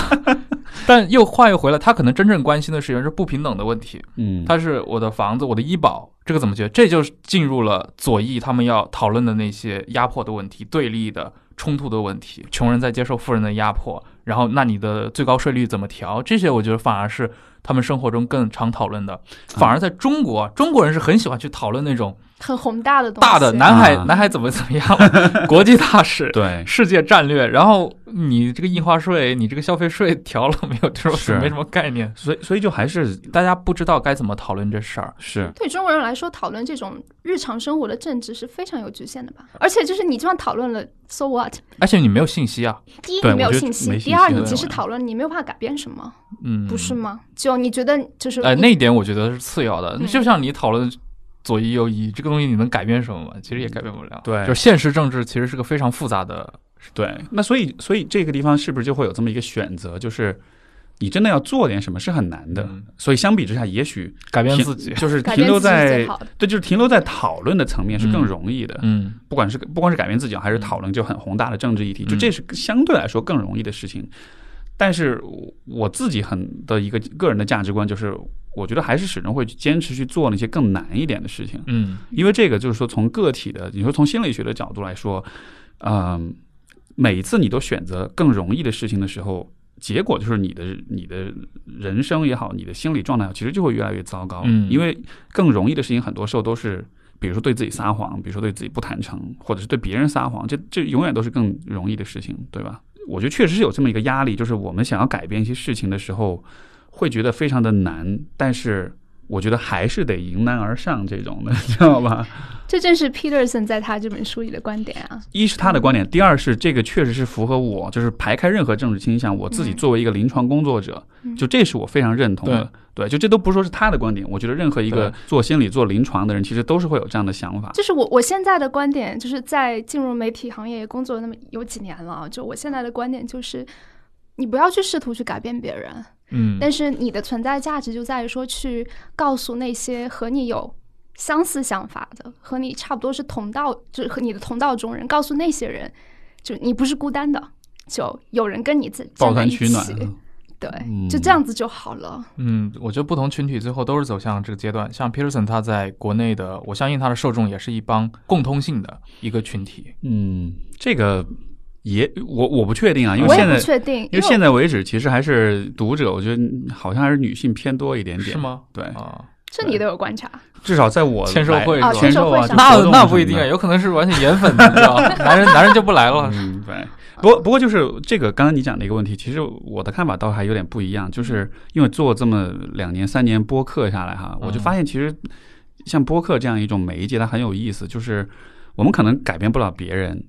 但又话又回来，他可能真正关心的是是不平等的问题。嗯，他是我的房子，我的医保，这个怎么解决？这就是进入了左翼他们要讨论的那些压迫的问题、对立的冲突的问题。穷人在接受富人的压迫，然后那你的最高税率怎么调？这些我觉得反而是他们生活中更常讨论的。反而在中国，中国人是很喜欢去讨论那种很宏大的东西。大的南海啊南海怎么怎么样，国际大事。对，世界战略，然后你这个印花税，你这个消费税调了没有？这种是没什么概念，所以所以就还是大家不知道该怎么讨论这事儿。是对中国人来说，讨论这种日常生活的政治是非常有局限的吧？而且就是你就算讨论了，so what？而且你没有信息啊，第一，你没有信息；第二，你即使讨论，你没有办法改变什么，嗯，不是吗？就你觉得就是呃，那一点我觉得是次要的。嗯就像你讨论左翼右翼这个东西，你能改变什么吗？其实也改变不了。对就是现实政治其实是个非常复杂的。对，那所以所以这个地方是不是就会有这么一个选择，就是你真的要做点什么是很难的，嗯所以相比之下，也许改变自己。就是停留在。对，就是停留在讨论的层面是更容易的。嗯不管是不光是改变自己，还是讨论就很宏大的政治议题，就嗯这是相对来说更容易的事情。但是我自己很的一个个人的价值观就是，我觉得还是始终会坚持去做那些更难一点的事情，嗯因为这个就是说从个体的，你说从心理学的角度来说，嗯、每一次你都选择更容易的事情的时候。结果就是你的你的人生也好，你的心理状态其实就会越来越糟糕。嗯因为更容易的事情，很多时候都是，比如说对自己撒谎，比如说对自己不坦诚，或者是对别人撒谎，这这永远都是更容易的事情，对吧？我觉得确实是有这么一个压力，就是我们想要改变一些事情的时候，会觉得非常的难，但是我觉得还是得迎难而上这种的，知道吧？这正是 Peterson 在他这本书里的观点啊。一是他的观点，第二是这个确实是符合我，就是排开任何政治倾向，我自己作为一个临床工作者，就这是我非常认同的。对，就这都不说是他的观点，我觉得任何一个做心理、做临床的人，其实都是会有这样的想法。就是我我现在的观点，就是在进入媒体行业工作那么有几年了，就我现在的观点就是，你不要去试图去改变别人，嗯，但是你的存在价值就在于说去告诉那些和你有。相似想法的，和你差不多是同道，就是和你的同道中人，告诉那些人，就你不是孤单的，就有人跟你在抱团取暖，对，就这样子就好了。嗯，我觉得不同群体最后都是走向这个阶段。像 Peterson 他在国内的，我相信他的受众也是一帮共通性的一个群体。嗯，这个也我我不确定啊，因为现在确定，因为现在为止其实还是读者，我觉得好像还是女性偏多一点点，是吗？对啊。这你都有观察，至少在我签售会签售啊，那那不一定啊，有可能是完全颜粉，你知道 男人男人就不来了。嗯，对。不过不过就是这个刚刚你讲的一个问题，其实我的看法倒还有点不一样，就是因为做这么两年三年播客下来哈，我就发现其实像播客这样一种媒介，它很有意思，就是我们可能改变不了别人，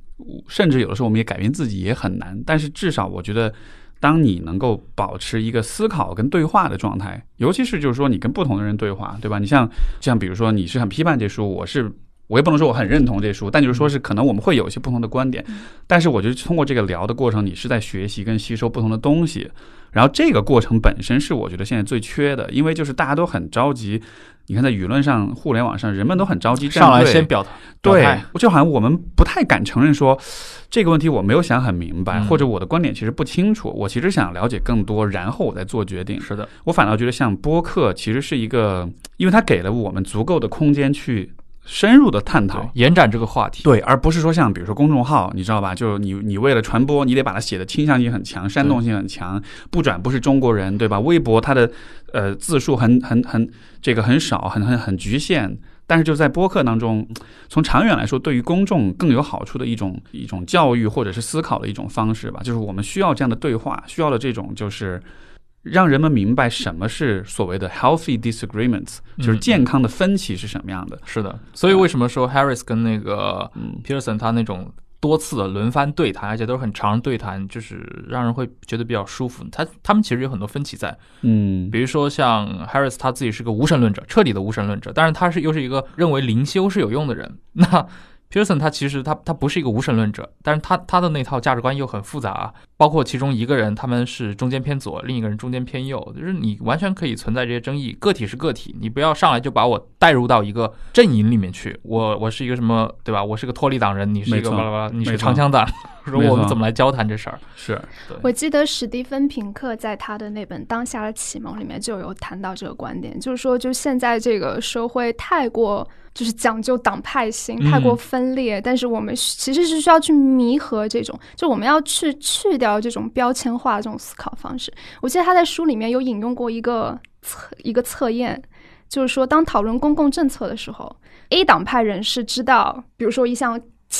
甚至有的时候我们也改变自己也很难，但是至少我觉得。当你能够保持一个思考跟对话的状态，尤其是就是说你跟不同的人对话，对吧？你像像比如说你是很批判这书，我是我也不能说我很认同这书，但就是说是可能我们会有一些不同的观点。但是我觉得通过这个聊的过程，你是在学习跟吸收不同的东西。然后这个过程本身是我觉得现在最缺的，因为就是大家都很着急。你看，在舆论上、互联网上，人们都很着急上来先表态，对，就好像我们不太敢承认说这个问题我没有想很明白，或者我的观点其实不清楚，我其实想了解更多，然后我再做决定。是的，我反倒觉得像播客其实是一个，因为它给了我们足够的空间去。深入的探讨、延展这个话题，对，而不是说像比如说公众号，你知道吧？就你你为了传播，你得把它写的倾向性很强、煽动性很强，不转不是中国人，对吧？微博它的呃字数很很很这个很少，很很很局限，但是就在播客当中，从长远来说，对于公众更有好处的一种一种教育或者是思考的一种方式吧，就是我们需要这样的对话，需要的这种就是。让人们明白什么是所谓的 healthy disagreements，就是健康的分歧是什么样的。是的，所以为什么说 Harris 跟那个 Peterson 他那种多次的轮番对谈，而且都是很长的对谈，就是让人会觉得比较舒服。他他们其实有很多分歧在，嗯，比如说像 Harris 他自己是个无神论者，彻底的无神论者，但是他是又是一个认为灵修是有用的人。那 Pearson 他其实他他不是一个无神论者，但是他他的那套价值观又很复杂，包括其中一个人他们是中间偏左，另一个人中间偏右，就是你完全可以存在这些争议。个体是个体，你不要上来就把我带入到一个阵营里面去。我我是一个什么对吧？我是个脱离党人，你是一个巴拉巴拉，你是长枪党。说我们怎么来交谈这事儿？是，我记得史蒂芬平克在他的那本《当下的启蒙》里面就有谈到这个观点，就是说，就现在这个社会太过就是讲究党派性，太过分裂，但是我们其实是需要去弥合这种，就我们要去去掉这种标签化这种思考方式。我记得他在书里面有引用过一个测一个测验，就是说，当讨论公共政策的时候，A 党派人士知道，比如说一项。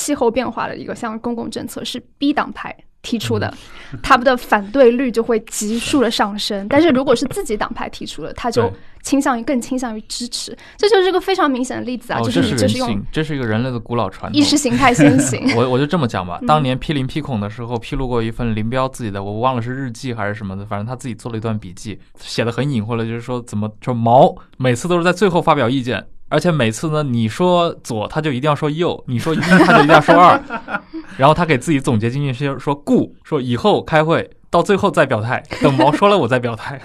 气候变化的一个像公共政策是 B 党派提出的，他们的反对率就会急速的上升。但是如果是自己党派提出的，他就倾向于更倾向于支持。这就是一个非常明显的例子啊！就是你这是用这是一个人类的古老传统，意识形态先行。我我就这么讲吧，当年批林批孔的时候，披露过一份林彪自己的，我忘了是日记还是什么的，反正他自己做了一段笔记，写的很隐晦了，就是说怎么说毛每次都是在最后发表意见。而且每次呢，你说左，他就一定要说右；你说一，他就一定要说二。然后他给自己总结经验是说故，说以后开会到最后再表态，等毛说了我再表态。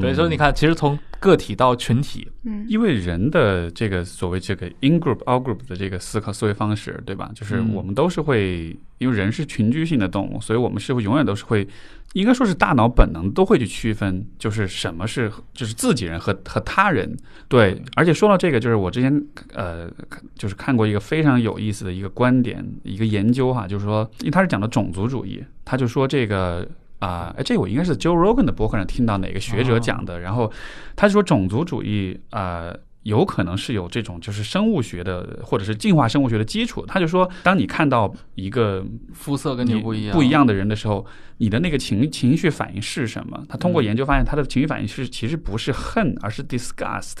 对，所以你看，其实从个体到群体，嗯，因为人的这个所谓这个 in group out group 的这个思考思维方式，对吧？就是我们都是会，因为人是群居性的动物，所以我们是会永远都是会。应该说是大脑本能都会去区分，就是什么是就是自己人和和他人。对，而且说到这个，就是我之前呃，就是看过一个非常有意思的一个观点，一个研究哈，就是说，因为他是讲的种族主义，他就说这个啊，哎，这我应该是 Joe Rogan 的博客上听到哪个学者讲的，然后他说种族主义啊。有可能是有这种就是生物学的或者是进化生物学的基础。他就说，当你看到一个肤色跟你不一样，不一样的人的时候，你的那个情情绪反应是什么？他通过研究发现，他的情绪反应是其实不是恨，而是 disgust，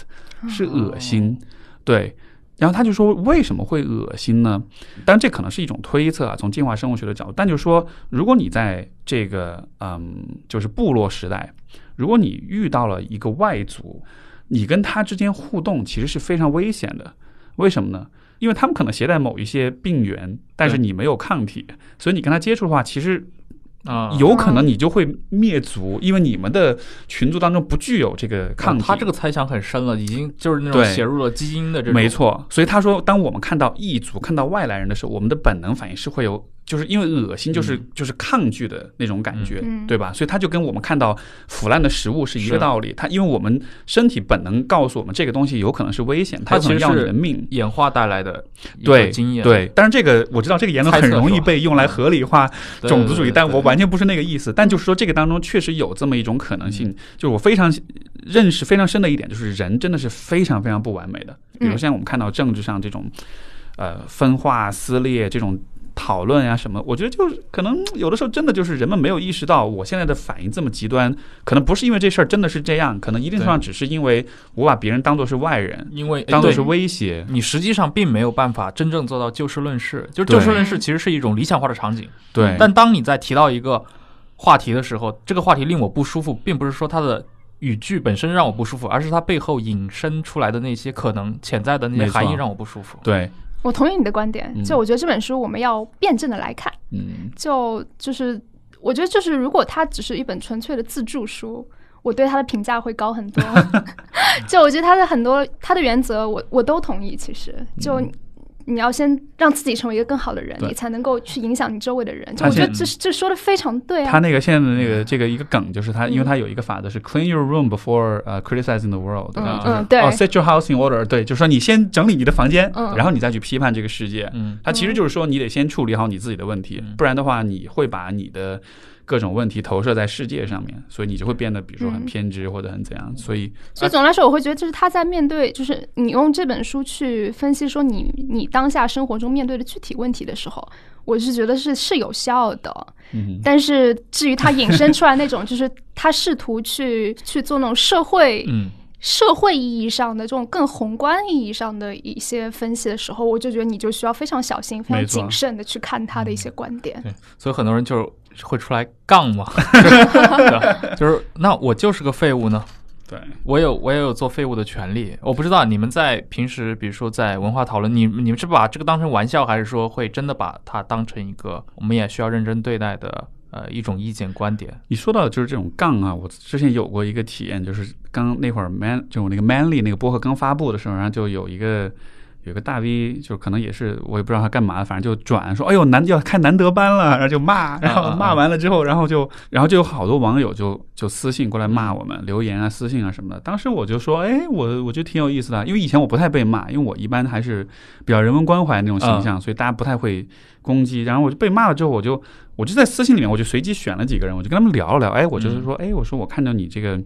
是恶心。对，然后他就说为什么会恶心呢？当然这可能是一种推测啊，从进化生物学的角度。但就是说，如果你在这个嗯，就是部落时代，如果你遇到了一个外族，你跟他之间互动其实是非常危险的。为什么呢？因为他们可能携带某一些病原，但是你没有抗体，所以你跟他接触的话，其实啊，有可能你就会灭族，因为你们的群族当中不具有这个抗体。他这个猜想很深了，已经就是那种写入了基因的这种。没错，所以他说，当我们看到异族、看到外来人的时候，我们的本能反应是会有，就是因为恶心，就是、就是抗拒的那种感觉，嗯对吧？所以它就跟我们看到腐烂的食物是一个道理。它因为我们身体本能告诉我们这个东西有可能是危险，它有可能要你它其实是的命。演化带来的对经验。对，但是这个我知道这个言论很容易被用来合理化种族主义，但我完全不是那个意思。但就是说，这个当中确实有这么一种可能性，嗯就是我非常认识非常深的一点，就是人真的是非常非常不完美的。比如嗯像我们看到政治上这种，呃，分化撕裂这种。讨论呀什么，我觉得就是可能有的时候真的就是人们没有意识到，我现在的反应这么极端，可能不是因为这事儿真的是这样，可能一定程度上只是因为我把别人当做是外人，因为当做是威胁。你实际上并没有办法真正做到就事论事，就是就事论事其实是一种理想化的场景。对，但当你在提到一个话题的时候，这个话题令我不舒服，并不是说它的语句本身让我不舒服，而是它背后引申出来的那些可能潜在的那些含义让我不舒服。对，我同意你的观点。嗯就我觉得这本书我们要辩证的来看，嗯，就就是我觉得就是如果它只是一本纯粹的自助书。我对它的评价会高很多，就我觉得它的很多它的原则我我都同意。其实就嗯你要先让自己成为一个更好的人，你才能够去影响你周围的人。就我觉得这这说的非常对啊。他那个现在的那个这个一个梗就是他，因为嗯他有一个法则是 clean your room before 呃 criticizing the world，对。set your house in order，对，就是说你先整理你的房间，嗯。然后你再去批判这个世界。嗯，他其实就是说你得先处理好你自己的问题，嗯。不然的话你会把你的各种问题投射在世界上面，所以你就会变得比如说很嗯偏执或者很怎样。所以所以总的来说，我会觉得，就是他在面对，就是你用这本书去分析说你你当下生活中面对的具体问题的时候，我是觉得是是有效的。嗯但是至于他引申出来那种，就是他试图去去做那种社会嗯，社会意义上的这种更宏观意义上的一些分析的时候，我就觉得你就需要非常小心、非常谨慎的去看他的一些观点。对，所以很多人就是会出来杠吗，就是那我就是个废物呢，对，我有我也有做废物的权利。我不知道你们在平时，比如说在文化讨论，你你们是把这个当成玩笑，还是说会真的把它当成一个我们也需要认真对待的呃一种意见观点？你说到就是这种杠啊，我之前有过一个体验，就是刚那会儿 man 就我那个 manly 那个播客刚发布的时候，然后就有一个有个大 V，就可能也是我也不知道他干嘛，反正就转说，哎呦难要开难得班了，然后就骂，然后骂完了之后，然后就然后就有好多网友就就私信过来骂我们，留言啊、私信啊什么的。当时我就说，哎，我我觉得挺有意思的，因为以前我不太被骂，因为我一般还是比较人文关怀那种形象，所以大家不太会攻击。然后我就被骂了之后，我就我就在私信里面，我就随机选了几个人，我就跟他们聊了聊。哎，我就是说，哎，我说我看到你这个，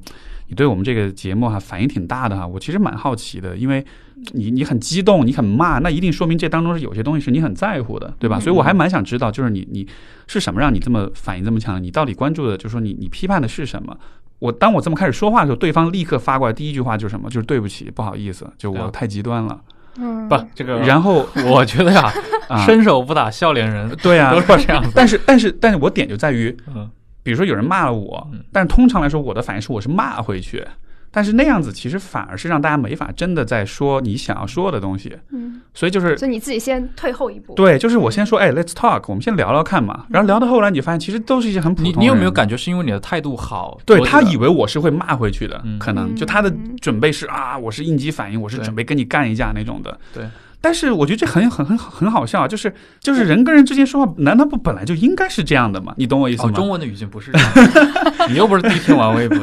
你对我们这个节目哈、反应挺大的哈，我其实蛮好奇的，因为你你很激动，你很骂，那一定说明这当中是有些东西是你很在乎的，对吧？所以我还蛮想知道，就是你你是什么让你这么反应这么强？你到底关注的，就是说你你批判的是什么？我当我这么开始说话的时候，对方立刻发过来第一句话就是什么？就是对不起，不好意思，就我太极端了。嗯，不，这个然后我觉得呀，啊，伸手不打笑脸人，对啊都，是这样子。但是但是但是我点就在于，嗯，比如说有人骂了我嗯，但是通常来说我的反应是我是骂回去，但是那样子其实反而是让大家没法真的在说你想要说的东西，嗯，所以就是所以你自己先退后一步。对，就是我先说，哎，let's talk，我们先聊聊看嘛，然后聊到后来你发现其实都是一些很普通你。你有没有感觉是因为你的态度好？对他以为我是会骂回去的，嗯可能嗯就他的准备是啊，我是应激反应，我是准备跟你干一架那种的。对。但是我觉得这很很很很好笑啊，就是就是人跟人之间说话，难道不本来就应该是这样的吗？你懂我意思哦，吗？中文的语境不是这样的，你又不是第一天玩微博，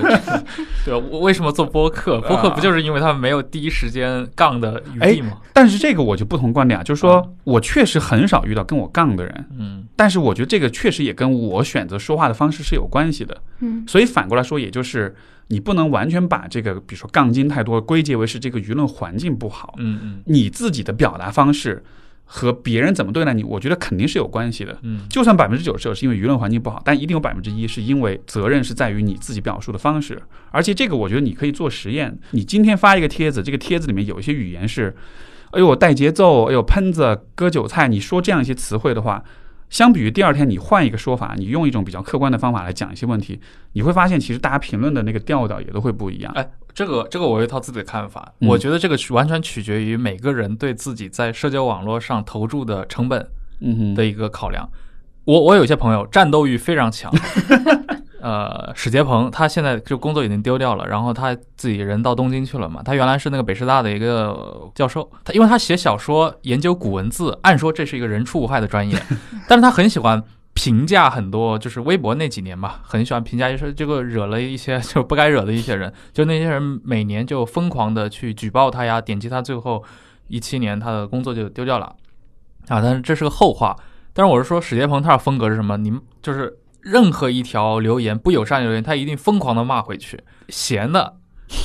对，我为什么做播客？播客不就是因为他们没有第一时间杠的余地吗？但是这个我就不同观点啊，就是说我确实很少遇到跟我杠的人，嗯但是我觉得这个确实也跟我选择说话的方式是有关系的。嗯所以反过来说，也就是你不能完全把这个，比如说杠精太多，归结为是这个舆论环境不好。嗯嗯你自己的表达方式和别人怎么对待你，我觉得肯定是有关系的。嗯就算百分之九十九是因为舆论环境不好，但一定有百分之一是因为责任是在于你自己表述的方式。而且这个我觉得你可以做实验。你今天发一个帖子，这个帖子里面有一些语言是，哎呦带节奏，哎呦喷子割韭菜，你说这样一些词汇的话。相比于第二天你换一个说法，你用一种比较客观的方法来讲一些问题，你会发现其实大家评论的那个调调也都会不一样。哎，这个这个我有一套自己的看法，嗯我觉得这个完全取决于每个人对自己在社交网络上投注的成本的一个考量。我我有些朋友战斗欲非常强，呃，史杰鹏他现在就工作已经丢掉了，然后他自己人到东京去了嘛。他原来是那个北师大的一个教授，他因为他写小说研究古文字，按说这是一个人畜无害的专业，但是他很喜欢评价很多，就是微博那几年吧，很喜欢评价，就是这个惹了一些 就不该惹的一些人，就那些人每年就疯狂的去举报他呀，点击他，最后一七年他的工作就丢掉了啊。但是这是个后话。但是我是说，史杰鹏他的风格是什么？你们就是任何一条留言不友善的留言，他一定疯狂的骂回去，闲的。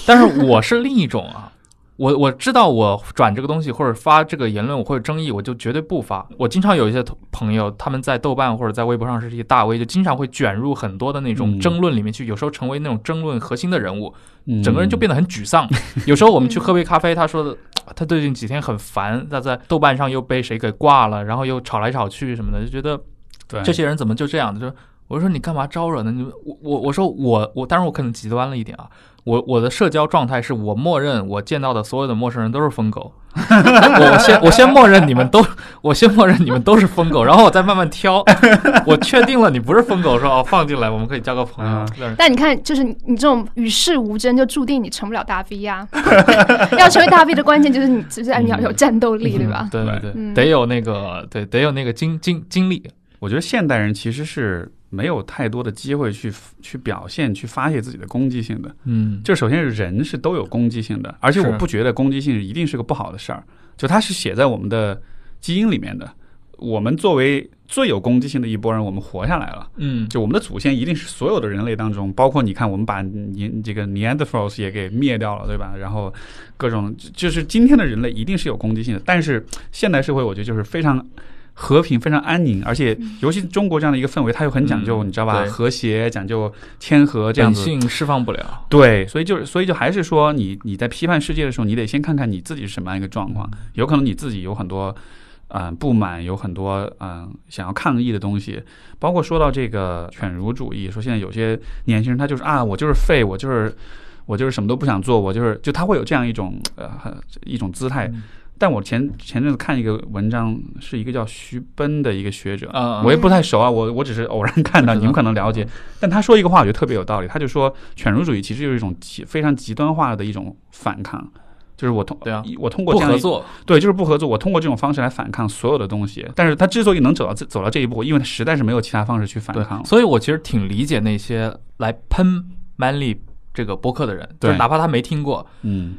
但是我是另一种啊，我我知道我转这个东西或者发这个言论我会有争议，我就绝对不发。我经常有一些朋友，他们在豆瓣或者在微博上是一些大 V，就经常会卷入很多的那种嗯争论里面去，有时候成为那种争论核心的人物，嗯整个人就变得很沮丧。有时候我们去喝杯咖啡，他说的，他最近几天很烦，他在豆瓣上又被谁给挂了，然后又吵来吵去什么的，就觉得对这些人怎么就这样？就我说你干嘛招惹呢？你我我我说我我，当然我可能极端了一点啊。我我的社交状态是我默认我见到的所有的陌生人都是疯狗，我先我先默认你们都，我先默认你们都是疯狗，然后我再慢慢挑。我确定了你不是疯狗，说哦放进来，我们可以交个朋友。嗯但你看，就是你你这种与世无争，就注定你成不了大 V 呀、要成为大 V 的关键就是你，就是你要有战斗力，对吧？对对对，嗯得有那个对，得有那个经经经历。我觉得现代人其实是没有太多的机会去去表现、去发泄自己的攻击性的。嗯，就首先是人是都有攻击性的，而且我不觉得攻击性一定是个不好的事儿，就它是写在我们的基因里面的。我们作为最有攻击性的一波人，我们活下来了。嗯，就我们的祖先一定是所有的人类当中，包括你看，我们把尼这个 Neanderthals 也给灭掉了，对吧？然后各种就是今天的人类一定是有攻击性的，但是现代社会我觉得就是非常和平、非常安宁，而且尤其中国这样的一个氛围，它又很讲究，嗯你知道吧？和谐，讲究谦和这样子。本性释放不了。对，所以就是，所以就还是说你，你在批判世界的时候，你得先看看你自己是什么样一个状况。有可能你自己有很多，嗯、不满，有很多嗯、想要抗议的东西。包括说到这个犬儒主义，说现在有些年轻人他就是啊，我就是废，我就是我就是什么都不想做，我就是就他会有这样一种呃一种姿态。嗯但我前前阵子看一个文章，是一个叫徐奔的一个学者，啊，我也不太熟啊，我我只是偶然 看到，你们可能了解。但他说一个话，我觉得特别有道理。他就说，犬儒主义其实就是一种极非常极端化的一种反抗，就是我通对啊我通过这样一不合作。对，就是不合作。我通过这种方式来反抗所有的东西。但是他之所以能走到这走到这一步，因为他实在是没有其他方式去反抗，。所以我其实挺理解那些来喷 Manly 这个播客的人，就是对哪怕他没听过，嗯，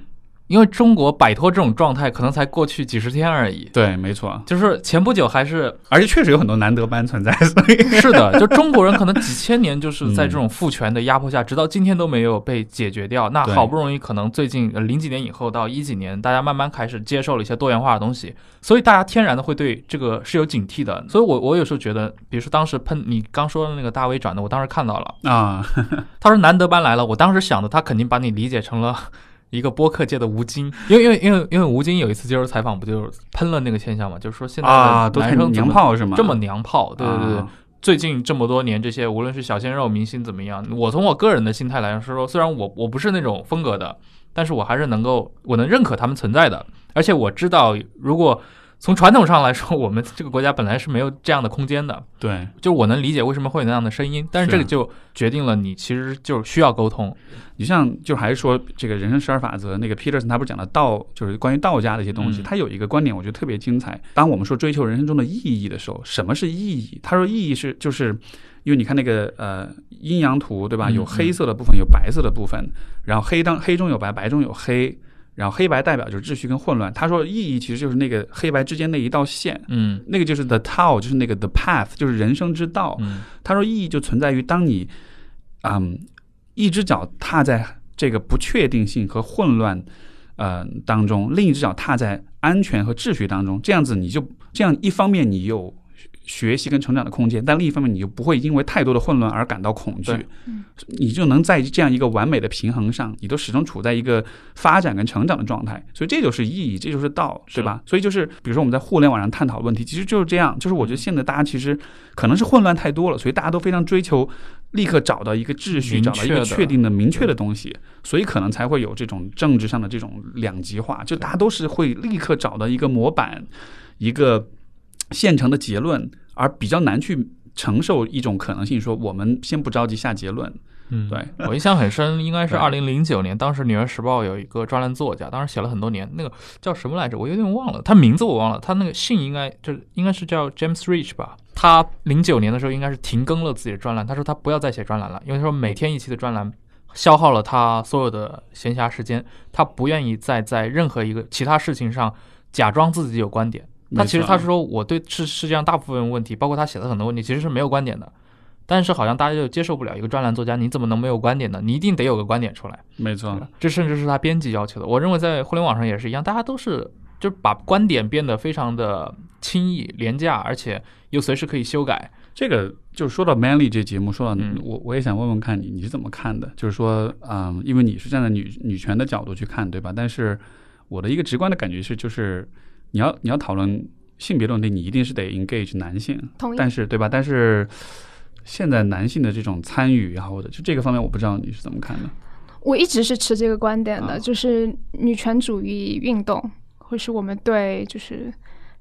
因为中国摆脱这种状态可能才过去几十天而已。对，没错。就是前不久还是而且确实有很多难得班存在，所 以是的，就中国人可能几千年就是在嗯这种父权的压迫下，直到今天都没有被解决掉。那好不容易可能最近呃零几年以后到一几年，大家慢慢开始接受了一些多元化的东西，所以大家天然的会对这个是有警惕的。所以我我有时候觉得，比如说当时喷你刚说的那个大 V 转的，我当时看到了。啊，他说难得班来了，我当时想的他肯定把你理解成了一个播客界的吴京，因为因为因为因为吴京有一次接受采访不就是喷了那个现象嘛，就是说现在啊，的都太娘男生怎么炮是吗？这么娘炮，对对对。啊最近这么多年，这些无论是小鲜肉明星怎么样，我从我个人的心态来说，虽然我我不是那种风格的，但是我还是能够我能认可他们存在的，而且我知道如果从传统上来说，我们这个国家本来是没有这样的空间的。对，就我能理解为什么会有那样的声音，但是这个就决定了你其实就需要沟通。你像就还是说这个人生十二法则，那个 Peterson 他不是讲的道，就是关于道家的一些东西，嗯他有一个观点，我觉得特别精彩。当我们说追求人生中的意义的时候，什么是意义？他说意义是就是。因为你看那个呃阴阳图对吧？嗯有黑色的部分，有白色的部分，然后黑当黑中有白，白中有黑，然后黑白代表就是秩序跟混乱。他说意义其实就是那个黑白之间那一道线，嗯那个就是 the Tao，就是那个 the path，就是人生之道。嗯他说意义就存在于当你，嗯，一只脚踏在这个不确定性和混乱，呃当中，另一只脚踏在安全和秩序当中，这样子你就这样一方面你有学习跟成长的空间，但另一方面你又不会因为太多的混乱而感到恐惧对，你就能在这样一个完美的平衡上，你都始终处在一个发展跟成长的状态，所以这就是意义，这就是道，对吧？所以就是比如说我们在互联网上探讨问题，其实就是这样，就是我觉得现在大家其实可能是混乱太多了，所以大家都非常追求立刻找到一个秩序，找到一个确定的、明确的东西，所以可能才会有这种政治上的这种两极化，就大家都是会立刻找到一个模板，一个现成的结论，而比较难去承受一种可能性，说我们先不着急下结论。嗯，对，我印象很深，应该是对二零零九年，当时《纽约时报》有一个专栏作家，当时写了很多年，那个叫什么来着？我有点忘了，他名字我忘了，他那个姓应该就应该是叫 James Rich 吧。他零九年的时候应该是停更了自己的专栏，他说他不要再写专栏了，因为他说每天一期的专栏消耗了他所有的闲暇时间，他不愿意再在任何一个其他事情上假装自己有观点。他其实他是说我对世世界上大部分问题，包括他写的很多问题，其实是没有观点的。但是好像大家就接受不了一个专栏作家，你怎么能没有观点呢？你一定得有个观点出来。没错，这甚至是他编辑要求的。我认为在互联网上也是一样，大家都是就是把观点变得非常的轻易、廉价，而且又随时可以修改。这个就是说到 Manly 这节目，说到嗯我我也想问问看你你是怎么看的？就是说，嗯，因为你是站在女女权的角度去看，对吧？但是我的一个直观的感觉是，就是你要你要讨论性别的问题，你一定是得 engage 男性，同意。但是对吧？但是现在男性的这种参与啊，或者就这个方面，我不知道你是怎么看的。我一直是持这个观点的，啊就是女权主义运动，或是我们对就是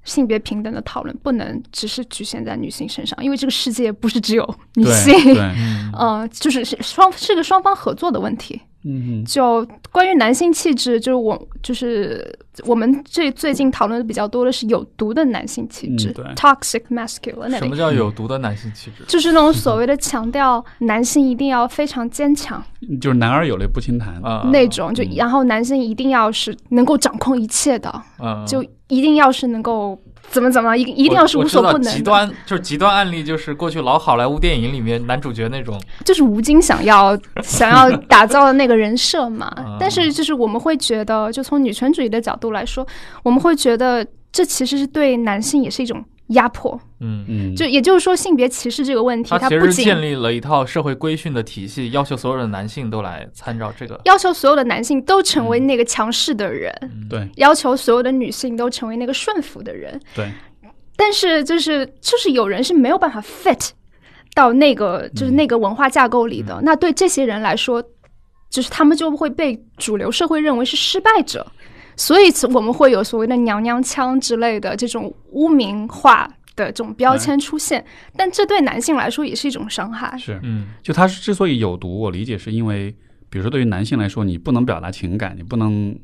性别平等的讨论，不能只是局限在女性身上，因为这个世界不是只有女性，对，嗯嗯、就是是双是个双方合作的问题。嗯哼，就关于男性气质，就是我就是我们最最近讨论的比较多的是有毒的男性气质、嗯对。t o x i c masculinity，么叫有毒的男性气质？就是那种所谓的强调男性一定要非常坚强、就是男儿有泪不轻弹。啊，那种，就嗯。然后男性一定要是能够掌控一切的，嗯，就一定要是能够怎么怎么，一一定要是无所不能。极端就是极端案例，就是过去老好莱坞电影里面男主角那种，就是吴京想要 想要打造的那个人设嘛 嗯。但是就是我们会觉得，就从女权主义的角度来说，我们会觉得这其实是对男性也是一种压迫。嗯，嗯，就也就是说，性别歧视这个问题，它不仅其实建立了一套社会规训的体系，要求所有的男性都来参照这个。要求所有的男性都成嗯为那个强势的人，对要求所有的女性都成为那个顺服的人。对，但是就是就是有人是没有办法 fit 到那个就是那个文化架构里的。那对这些人来说，就是他们就会被主流社会认为是失败者，所以我们会有所谓的娘娘腔之类的这种污名化的这种标签出现。但这对男性来说也是一种伤害。是。嗯就它之所以有毒，我理解是因为，比如说对于男性来说，你不能表达情感，你不能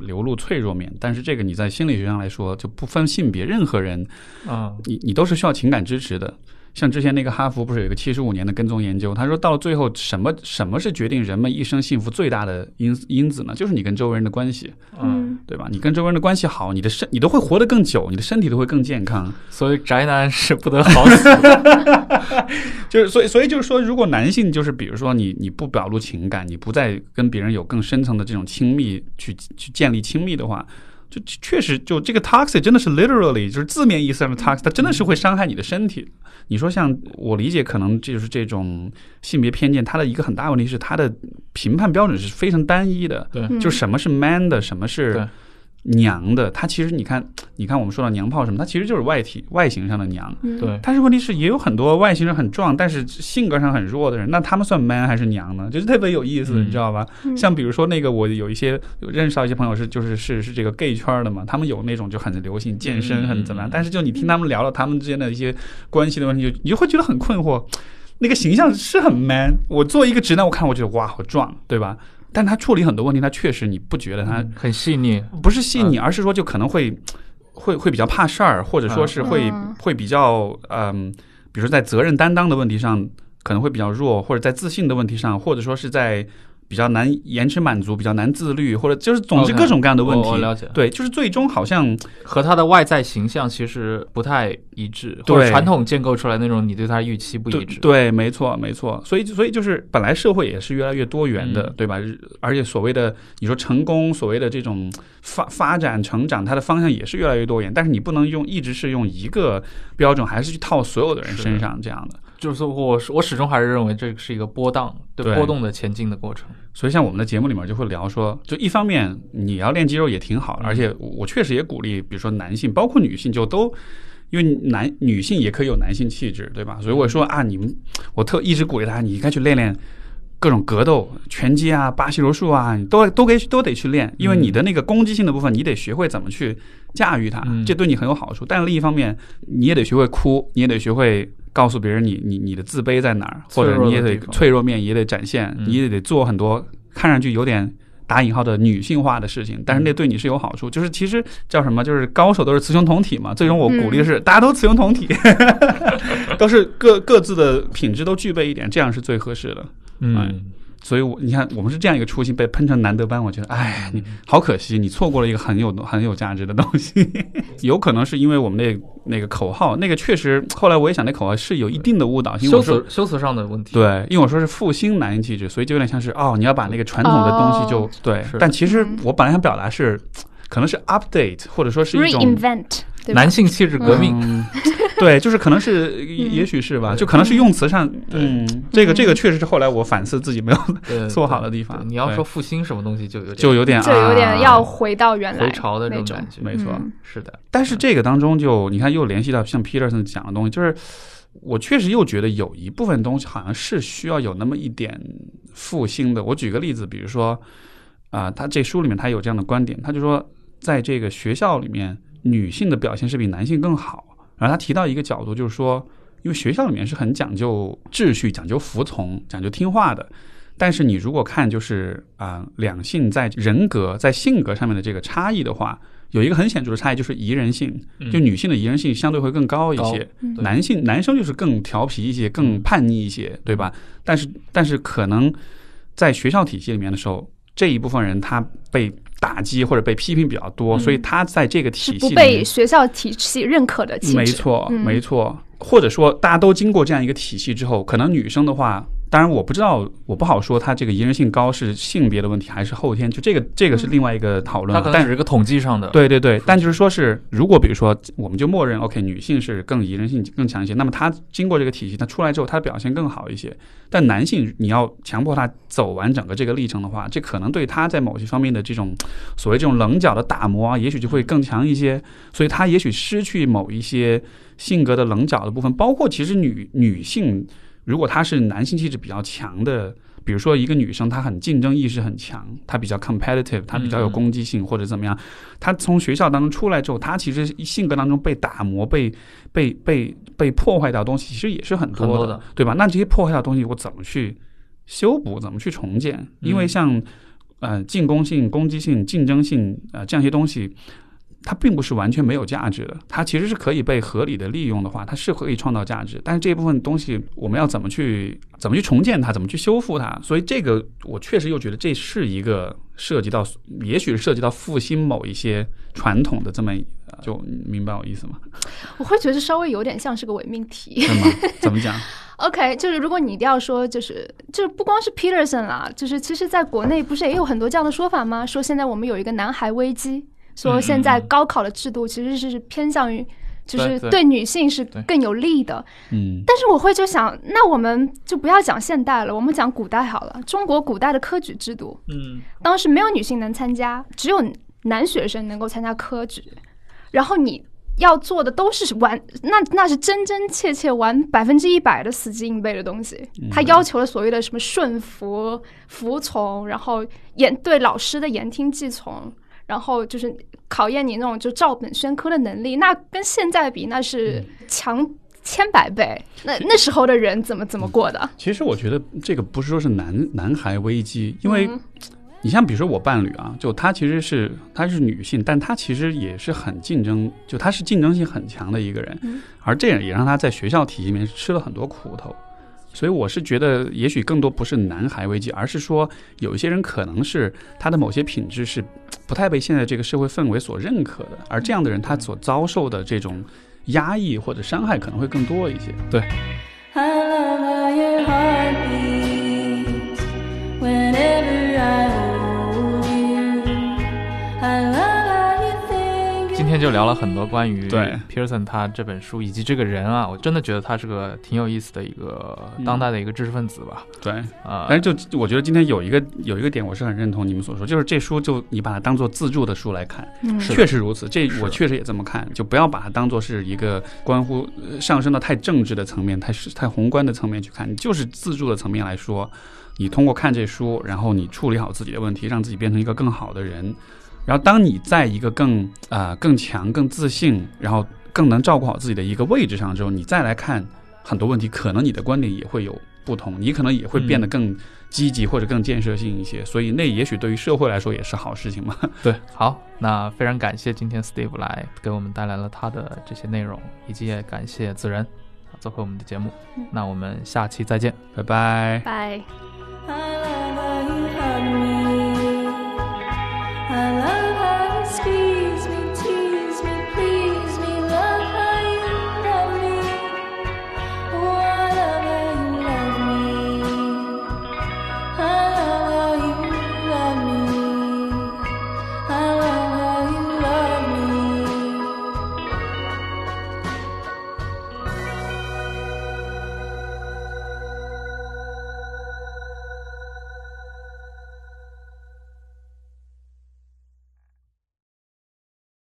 流露脆弱面，但是这个你在心理学上来说，就不分性别，任何人嗯你你都是需要情感支持的。像之前那个哈佛不是有一个七十五年的跟踪研究，他说到了最后，什么什么是决定人们一生幸福最大的因因子呢？就是你跟周围人的关系，嗯，对吧？你跟周围人的关系好，你的身你都会活得更久，你的身体都会更健康。所以宅男是不得好死。就是所以所以就是说，如果男性就是比如说你你不表露情感，你不再跟别人有更深层的这种亲密去去建立亲密的话，就确实就这个 toxic 真的是 literally 就是字面意思上的 toxic，它真的是会伤害你的身体。你说像我理解，可能就是这种性别偏见，它的一个很大问题是它的评判标准是非常单一的，对。嗯就什么是 man 的，什么是对娘的，它其实你看，你看我们说到娘炮什么，它其实就是外体外形上的娘。嗯对，但是问题是，也有很多外形上很壮，但是性格上很弱的人，那他们算 man 还是娘呢？就是特别有意思，嗯你知道吧？嗯像比如说那个，我有一些认识到一些朋友是就是是是这个 gay 圈的嘛，他们有那种就很流行健身，嗯很怎么样，但是就你听他们聊了他们之间的一些关系的问题，就你就会觉得很困惑。那个形象是很 man，我作为一个直男，我看我觉得哇好壮，对吧？但他处理很多问题，他确实你不觉得他嗯很细腻，不是细腻，而是说就可能会会会比较怕事儿，或者说是会、嗯。会比较嗯，比如说在责任担当的问题上可能会比较弱，或者在自信的问题上，或者说是在比较难延迟满足、比较难自律，或者就是总之各种各样的问题。我我了解对，就是最终好像 和他的外在形象其实不太一致，对或者传统建构出来那种你对他预期不一致。对，没错没错。所以所以就是本来社会也是越来越多元的，嗯对吧？而且所谓的你说成功，所谓的这种发发展成长，它的方向也是越来越多元。但是你不能用一直是用一个标准，还是去套所有的人身上这样的。就是我我始终还是认为这是一个波荡，对对波动的前进的过程。所以像我们的节目里面就会聊说，就一方面你要练肌肉也挺好而且我我确实也鼓励，比如说男性，包括女性，就都。因为男女性也可以有男性气质，对吧？所以我说啊，你们我特一直鼓励他，你应该去练练各种格斗、拳击啊、巴西柔术啊，你都都给都得去练，因为你的那个攻击性的部分，你得学会怎么去驾驭它，嗯这对你很有好处。但另一方面，你也得学会哭，你也得学会告诉别人你你你的自卑在哪儿，或者你也得脆弱面也得展现，嗯你也得做很多看上去有点。打引号的女性化的事情，但是那对你是有好处。就是其实叫什么，就是高手都是雌雄同体嘛。最终我鼓励的是大家都雌雄同体，都是各各自的品质都具备一点，这样是最合适的。嗯，所以我，你看，我们是这样一个初心，被喷成难得班，我觉得，哎，你好可惜，你错过了一个很有很有价值的东西。有可能是因为我们那那个口号，那个确实，后来我也想，那口号是有一定的误导性。修辞修辞上的问题。对，因为我说是复兴男性气质，所以就有点像是哦，你要把那个传统的东西就、哦对。但其实嗯我本来想表达是，可能是 update，或者说是一种 reinvent，男性气质革命，嗯，对，就是可能是，也也许是吧，就可能是用词上，嗯，这个这个确实是后来我反思自己没有做好的地方。你要说复兴什么东西，就有点就有点就有点啊要回到原来回潮的这那种种。感觉。没错。嗯。是的，但是这个当中就你看又联系到像 Peterson 讲的东西，就是我确实又觉得有一部分东西好像是需要有那么一点复兴的。我举个例子，比如说啊、他这书里面他有这样的观点，他就说在这个学校里面，女性的表现是比男性更好。然后他提到一个角度，就是说，因为学校里面是很讲究秩序、讲究服从、讲究听话的。但是你如果看就是啊、两性在人格、在性格上面的这个差异的话，有一个很显著的差异，就是宜人性。嗯就女性的宜人性相对会更高一些，男性男生就是更调皮一些、更叛逆一些，对吧？但是但是可能在学校体系里面的时候，这一部分人他被打击或者被批评比较多，嗯所以他在这个体系不，被学校体系认可的。没错嗯没错，或者说大家都经过这样一个体系之后，可能女生的话。当然，我不知道，我不好说，他这个宜人性高是性别的问题还是后天，就这个这个是另外一个讨论。但可能是一个统计上的。对对对，但就是说是，如果比如说，我们就默认 OK，女性是更宜人性更强一些，那么她经过这个体系，她出来之后，她的表现更好一些。但男性你要强迫他走完整个这个历程的话，这可能对他在某些方面的这种所谓这种棱角的打磨啊，也许就会更强一些。所以他也许失去某一些性格的棱角的部分，包括其实女女性，如果他是男性气质比较强的。比如说，一个女生她很竞争意识很强，她比较 competitive，她比较有攻击性或者怎么样，她从学校当中出来之后，她其实性格当中被打磨、被被被被破坏掉东西，其实也是很多的，对吧？那这些破坏掉的东西，我怎么去修补？怎么去重建？因为嗯像呃进攻性、攻击性、竞争性呃这样一些东西。它并不是完全没有价值的，它其实是可以被合理的利用的话，它是可以创造价值。但是这部分东西，我们要怎么去怎么去重建它，怎么去修复它？所以这个我确实又觉得这是一个涉及到，也许是涉及到复兴某一些传统的这么，呃就明白我意思吗？我会觉得稍微有点像是个伪命题。是吗？怎么讲？OK，就是如果你一定要说，就是就是不光是 Peterson 啦，就是其实在国内不是也有很多这样的说法吗？说现在我们有一个男孩危机，说现在高考的制度其实是偏向于。就是对女性是更有利的，嗯，但是我会就想，那我们就不要讲现代了，我们讲古代好了。中国古代的科举制度，嗯，当时没有女性能参加，只有男学生能够参加科举，然后你要做的都是完，那那是真真切切完百分之一百的死记硬背的东西。他要求了所谓的什么顺服、服从，然后言对老师的言听计从，然后就是考验你那种就照本宣科的能力。那跟现在比，那是强千百倍。那那时候的人怎么怎么过的？其实我觉得这个不是说是男男孩危机，因为。你像比如说我伴侣啊，就她其实是她是女性，但她其实也是很竞争，就她是竞争性很强的一个人，而这样也让她在学校体系里面吃了很多苦头。所以我是觉得，也许更多不是男孩危机，而是说有一些人可能是他的某些品质是不太被现在这个社会氛围所认可的，而这样的人他所遭受的这种压抑或者伤害可能会更多一些。对。今天就聊了很多关于对 Pearson 他这本书以及这个人啊，我真的觉得他是个挺有意思的一个当代的一个知识分子吧。对啊，但是就我觉得今天有一个有一个点，我是很认同你们所说，就是这书就你把它当做自助的书来看，确实如此。这我确实也这么看，就不要把它当做是一个关乎上升到太政治的层面、太太宏观的层面去看，你就是自助的层面来说，你通过看这书，然后你处理好自己的问题，让自己变成一个更好的人。然后，当你在一个更呃更强、更自信，然后更能照顾好自己的一个位置上之后，你再来看很多问题，可能你的观点也会有不同，你可能也会变得更积极或者更建设性一些。所以，那也许对于社会来说也是好事情嘛。对，好，那非常感谢今天 Steve 来给我们带来了他的这些内容，以及也感谢自然做客我们的节目。那我们下期再见，拜拜。拜。asking.